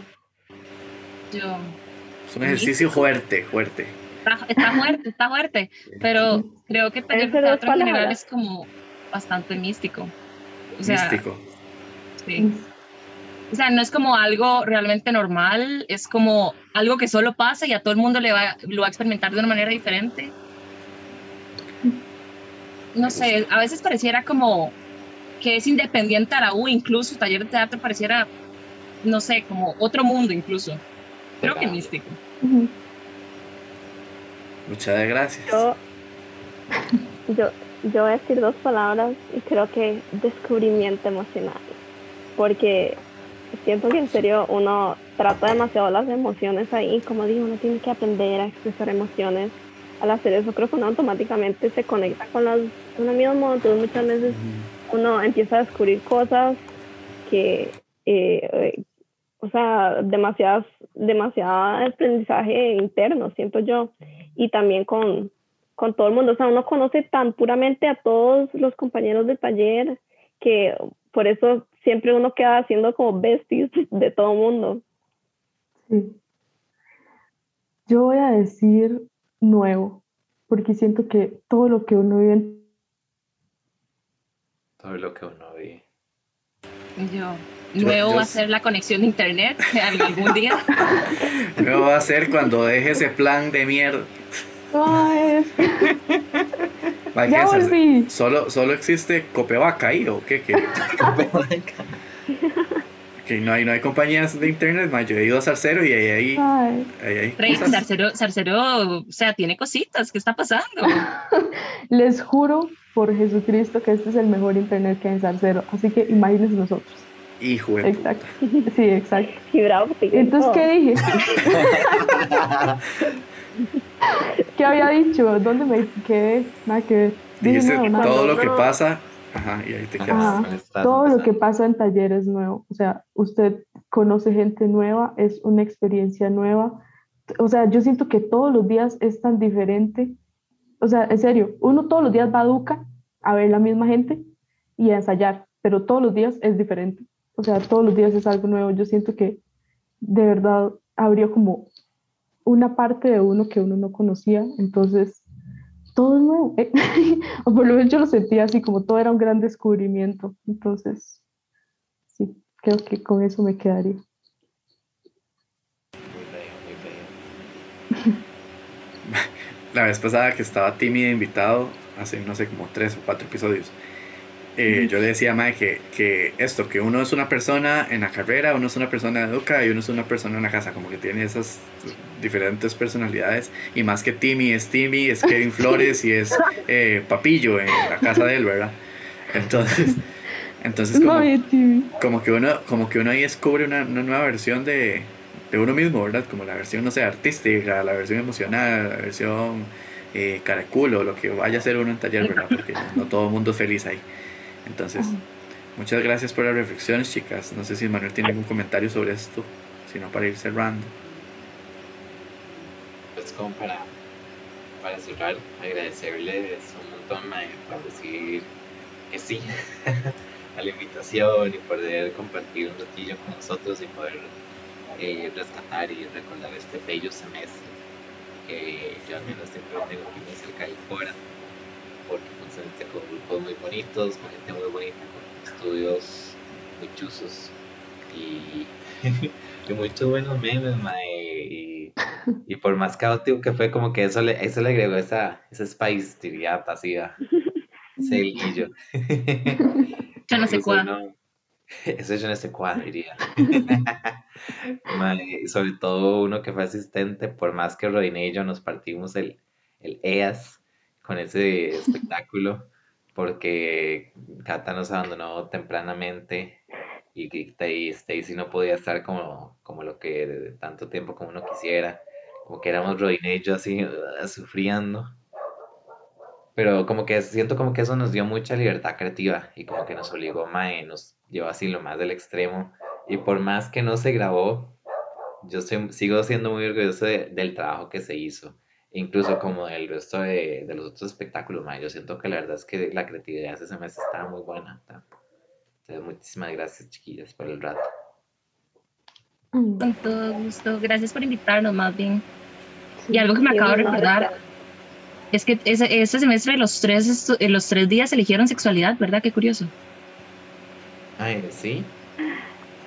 Yo. Es un ejercicio fuerte, fuerte. Está, fuerte, está fuerte, pero creo que taller de teatro en general es como bastante místico. místico. Sí. O sea, no es como algo realmente normal, es como algo que solo pasa y a todo el mundo le va, lo va a experimentar de una manera diferente. No sé, a veces pareciera como que es independiente a la U, incluso taller de teatro pareciera, no sé, como otro mundo incluso. Creo que místico. Muchas gracias. Yo, yo, yo voy a decir dos palabras y creo que descubrimiento emocional. Porque siento que en serio uno trata demasiado las emociones ahí, como digo, uno tiene que aprender a expresar emociones. Al hacer eso creo que uno automáticamente se conecta con las con el mismo, entonces muchas veces uno empieza a descubrir cosas que, eh, o sea, demasiadas, demasiado aprendizaje interno, siento yo, y también con, con todo el mundo, o sea, uno conoce tan puramente a todos los compañeros del taller que por eso siempre uno queda haciendo como besties de todo el mundo. Sí. Yo voy a decir nuevo, porque siento que todo lo que uno vive en todo lo que uno ve. Yo. Nuevo va a ser la conexión de internet algún día. Nuevo va a ser cuando deje ese plan de mierda. Ay, ya volví. ¿Solo, ¿Solo existe Copevaca ahí o qué? ¿Qué? que no hay, no hay compañías de internet, ma. yo he ido a Zarcero y ahí hay, Ay. ahí hay cosas. Sarcero, Sarcero, o sea, tiene cositas. ¿Qué está pasando? Les juro por Jesucristo que este es el mejor internet que hay en Salcero. Así que imagínense nosotros. Hijo de puta. Exacto. Sí, exacto. Y Entonces, todo. ¿qué dije? ¿Qué había dicho? ¿Dónde me quedé? Nada que ver. Dije Dijiste todo lo que pasa. Ajá, y ahí te quedas. Ajá. ¿Dónde estás? Todo ¿Dónde lo que pasa en taller es nuevo. O sea, usted conoce gente nueva, es una experiencia nueva. O sea, yo siento que todos los días es tan diferente. O sea, en serio, uno todos los días va a Duca a ver la misma gente y a ensayar, pero todos los días es diferente. O sea, todos los días es algo nuevo. Yo siento que de verdad abrió como una parte de uno que uno no conocía. Entonces, todo es nuevo. eh. o por lo menos yo lo sentía así, como todo era un gran descubrimiento. Entonces, sí, creo que con eso me quedaría. La vez pasada que estaba Timmy de invitado, hace no sé, como tres o cuatro episodios, eh, yo le decía a que, que esto, que uno es una persona en la carrera, uno es una persona de educa y uno es una persona en la casa, como que tiene esas diferentes personalidades. Y más que Timmy es Timmy, es Kevin Flores y es eh, Papillo en la casa de él, ¿verdad? Entonces, entonces como, como que uno como que uno ahí descubre una, una nueva versión de, de uno mismo, ¿verdad? Como la versión, no sé, artística, la versión emocional, la versión eh, caraculo, lo que vaya a ser uno en taller, ¿verdad? Porque no todo el mundo es feliz ahí. Entonces, muchas gracias por las reflexiones, chicas. No sé si Manuel tiene algún comentario sobre esto, sino para ir cerrando. Pues como para, para cerrar, agradecerles un montón mae, por decir que sí a la invitación y poder compartir un ratillo con nosotros y poder eh, rescatar y recordar este bello semestre que yo al menos siempre tengo aquí muy cerca del porque con grupos muy bonitos, con gente muy bonita, con estudios muy chuzos y, y muchos buenos memes, mae, y, y por más caótico que fue, como que eso le, eso le agregó esa, esa spice pasiva, ese hilillo. Yo no sé no- Eso yo no sé cuál, diría. Sobre todo uno que fue asistente, por más que Rodine y yo nos partimos el, el EAS con ese espectáculo, porque Cata nos abandonó tempranamente y, y- Stacy no podía estar como, como lo que de tanto tiempo como uno quisiera, como que éramos Rodine y yo así sufriendo. Pero como que siento como que eso nos dio mucha libertad creativa y como que nos obligó, mae, nos llevó así lo más del extremo. Y por más que no se grabó, yo soy- sigo siendo muy orgulloso de- del trabajo que se hizo. Incluso como del resto de, de los otros espectáculos, mae. Yo siento que la verdad es que la creatividad ese semestre estaba muy buena. Entonces, muchísimas gracias, chiquillas, por el rato. Mm, Con todo gusto. Gracias por invitarnos, más bien. sí. Y algo que me acabo de recordar es que ese, ese semestre los tres, eh, los tres días eligieron sexualidad, ¿verdad? Qué curioso. Ay, sí.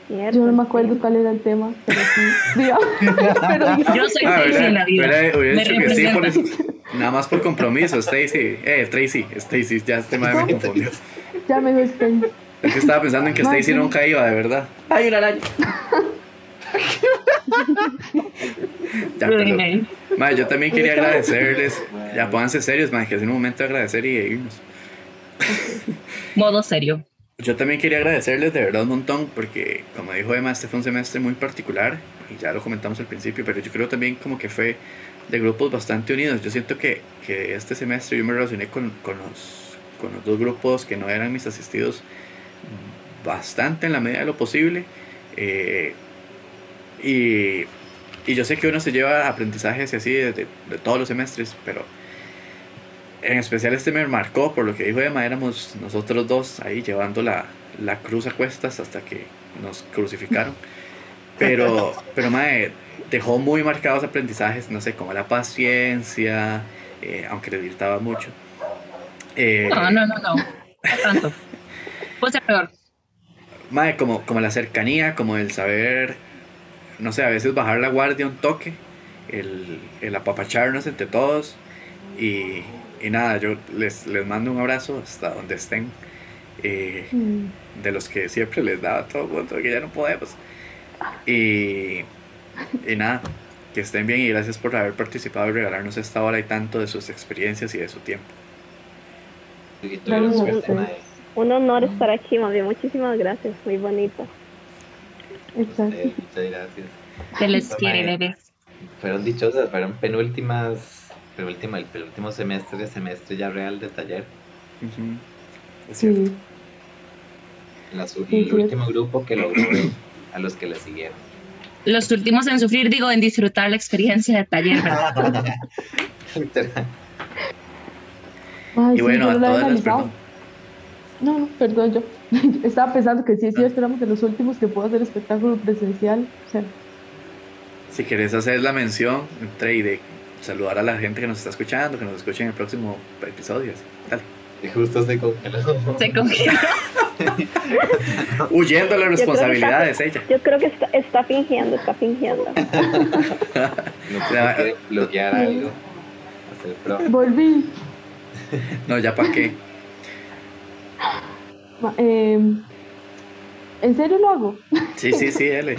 Yo no me acuerdo cuál era el tema, pero sí. pero yo soy Ah, Tracy en la vida. hubiera- dicho que sí, por eso- nada más por compromiso, Stacy. Eh, Tracy, Stacy, ya este madre me confundió. ya me estoy. Es que estaba pensando en que Stacy nunca iba, de verdad. ¡Ay, una araña! ya, yo también quería agradecerles. Ya pónganse serios, mae, que es un momento de agradecer y de irnos. Modo serio. Yo también quería agradecerles de verdad un montón porque, como dijo Emma, este fue un semestre muy particular y ya lo comentamos al principio, pero yo creo también como que fue de grupos bastante unidos. Yo siento que, que este semestre yo me relacioné con, con, los, con los dos grupos que no eran mis asistidos bastante en la medida de lo posible. eh, y, y yo sé que uno se lleva aprendizajes y así de, todos los semestres, pero en especial este me marcó por lo que dijo Emma, éramos nosotros dos ahí llevando la, la cruz a cuestas hasta que nos crucificaron. Pero, pero mae, dejó muy marcados aprendizajes, no sé, como la paciencia, eh, aunque le gritaba mucho. Eh, No, no, no, no. No tanto. Puede ser peor. Mae, como, como la cercanía, como el saber, no sé, a veces bajar la guardia un toque, el, el apapacharnos entre todos. Y, y nada, yo les, les mando un abrazo hasta donde estén. eh, Mm, de los que siempre les daba a todo el mundo, que ya no podemos. Y, y nada, que estén bien y gracias por haber participado y regalarnos esta hora y tanto de sus experiencias y de su tiempo. Un honor estar aquí, bien. Muchísimas gracias. Muy bonito. Exacto. Muchas gracias. Se les quiere, bebés. Fueron dichosas, fueron penúltimas, penúltima, el penúltimo semestre semestre ya real de taller. Es cierto. Sí, La Sí, el sí. último grupo que logró a los que le siguieron. Los últimos en sufrir, digo, en disfrutar la experiencia de taller. Ay, Y bueno, a no lo había todas las. No, no, perdón, yo estaba pensando que sí, sí, esperamos de los últimos que puedo hacer espectáculo presencial. O sea, Si querés hacer la mención, entre y de saludar a la gente que nos está escuchando, que nos escuche en el próximo episodio. Dale. Y justo se congeló. Se congeló. Huyendo las responsabilidades, ella. Yo creo que está, está fingiendo, está fingiendo. No puede bloquear algo. Hacer pro. volví. No, ya para qué. Em, ¿En serio lo hago? Sí, sí, sí, L.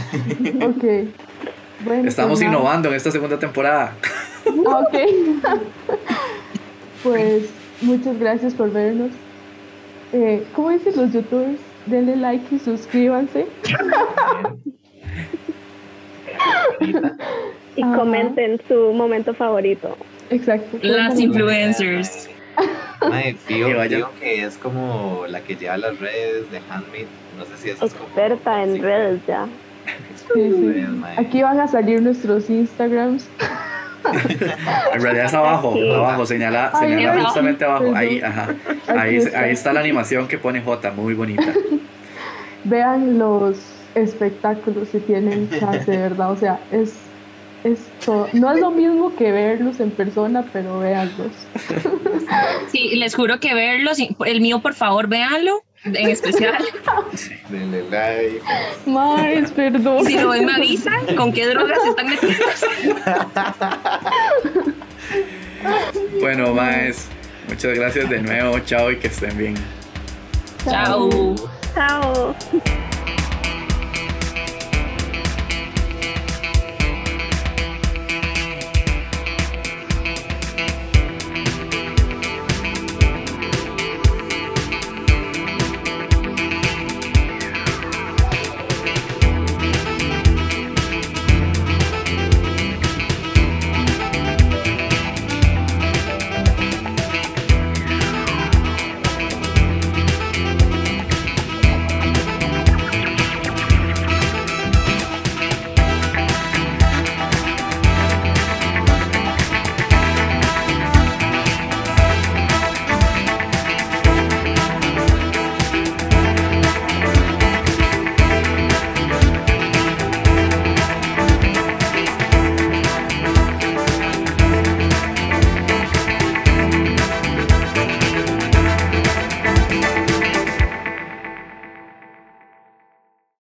Ok. Bueno, Estamos pues innovando en esta segunda temporada. Ok. pues muchas gracias por vernos. Eh, ¿Cómo dicen los youtubers? Denle like y suscríbanse. Y Ajá. comenten su momento favorito. Exacto. Las influencers. Que vayan. fijo que es como la que lleva las redes de Handmade. No sé si eso es como. Experta en sí, redes ya. Sí, sí. Aquí van a salir nuestros Instagrams. En realidad es abajo, Sí. abajo, señala, Ay, señala justamente abajo. Ahí, ajá. Ahí, está. ahí está la animación que pone J, muy bonita. Vean los espectáculos si tienen chance, de verdad. O sea, es, es todo. No es lo mismo que verlos en persona, pero véanlos. Sí, les juro que verlos. El mío, por favor, véanlo. En especial. Denle like. Más, perdón. Si lo ven, me avisan con qué drogas están metiendo. Bueno, más. Muchas gracias de nuevo, chao y que estén bien. Chao. Chao.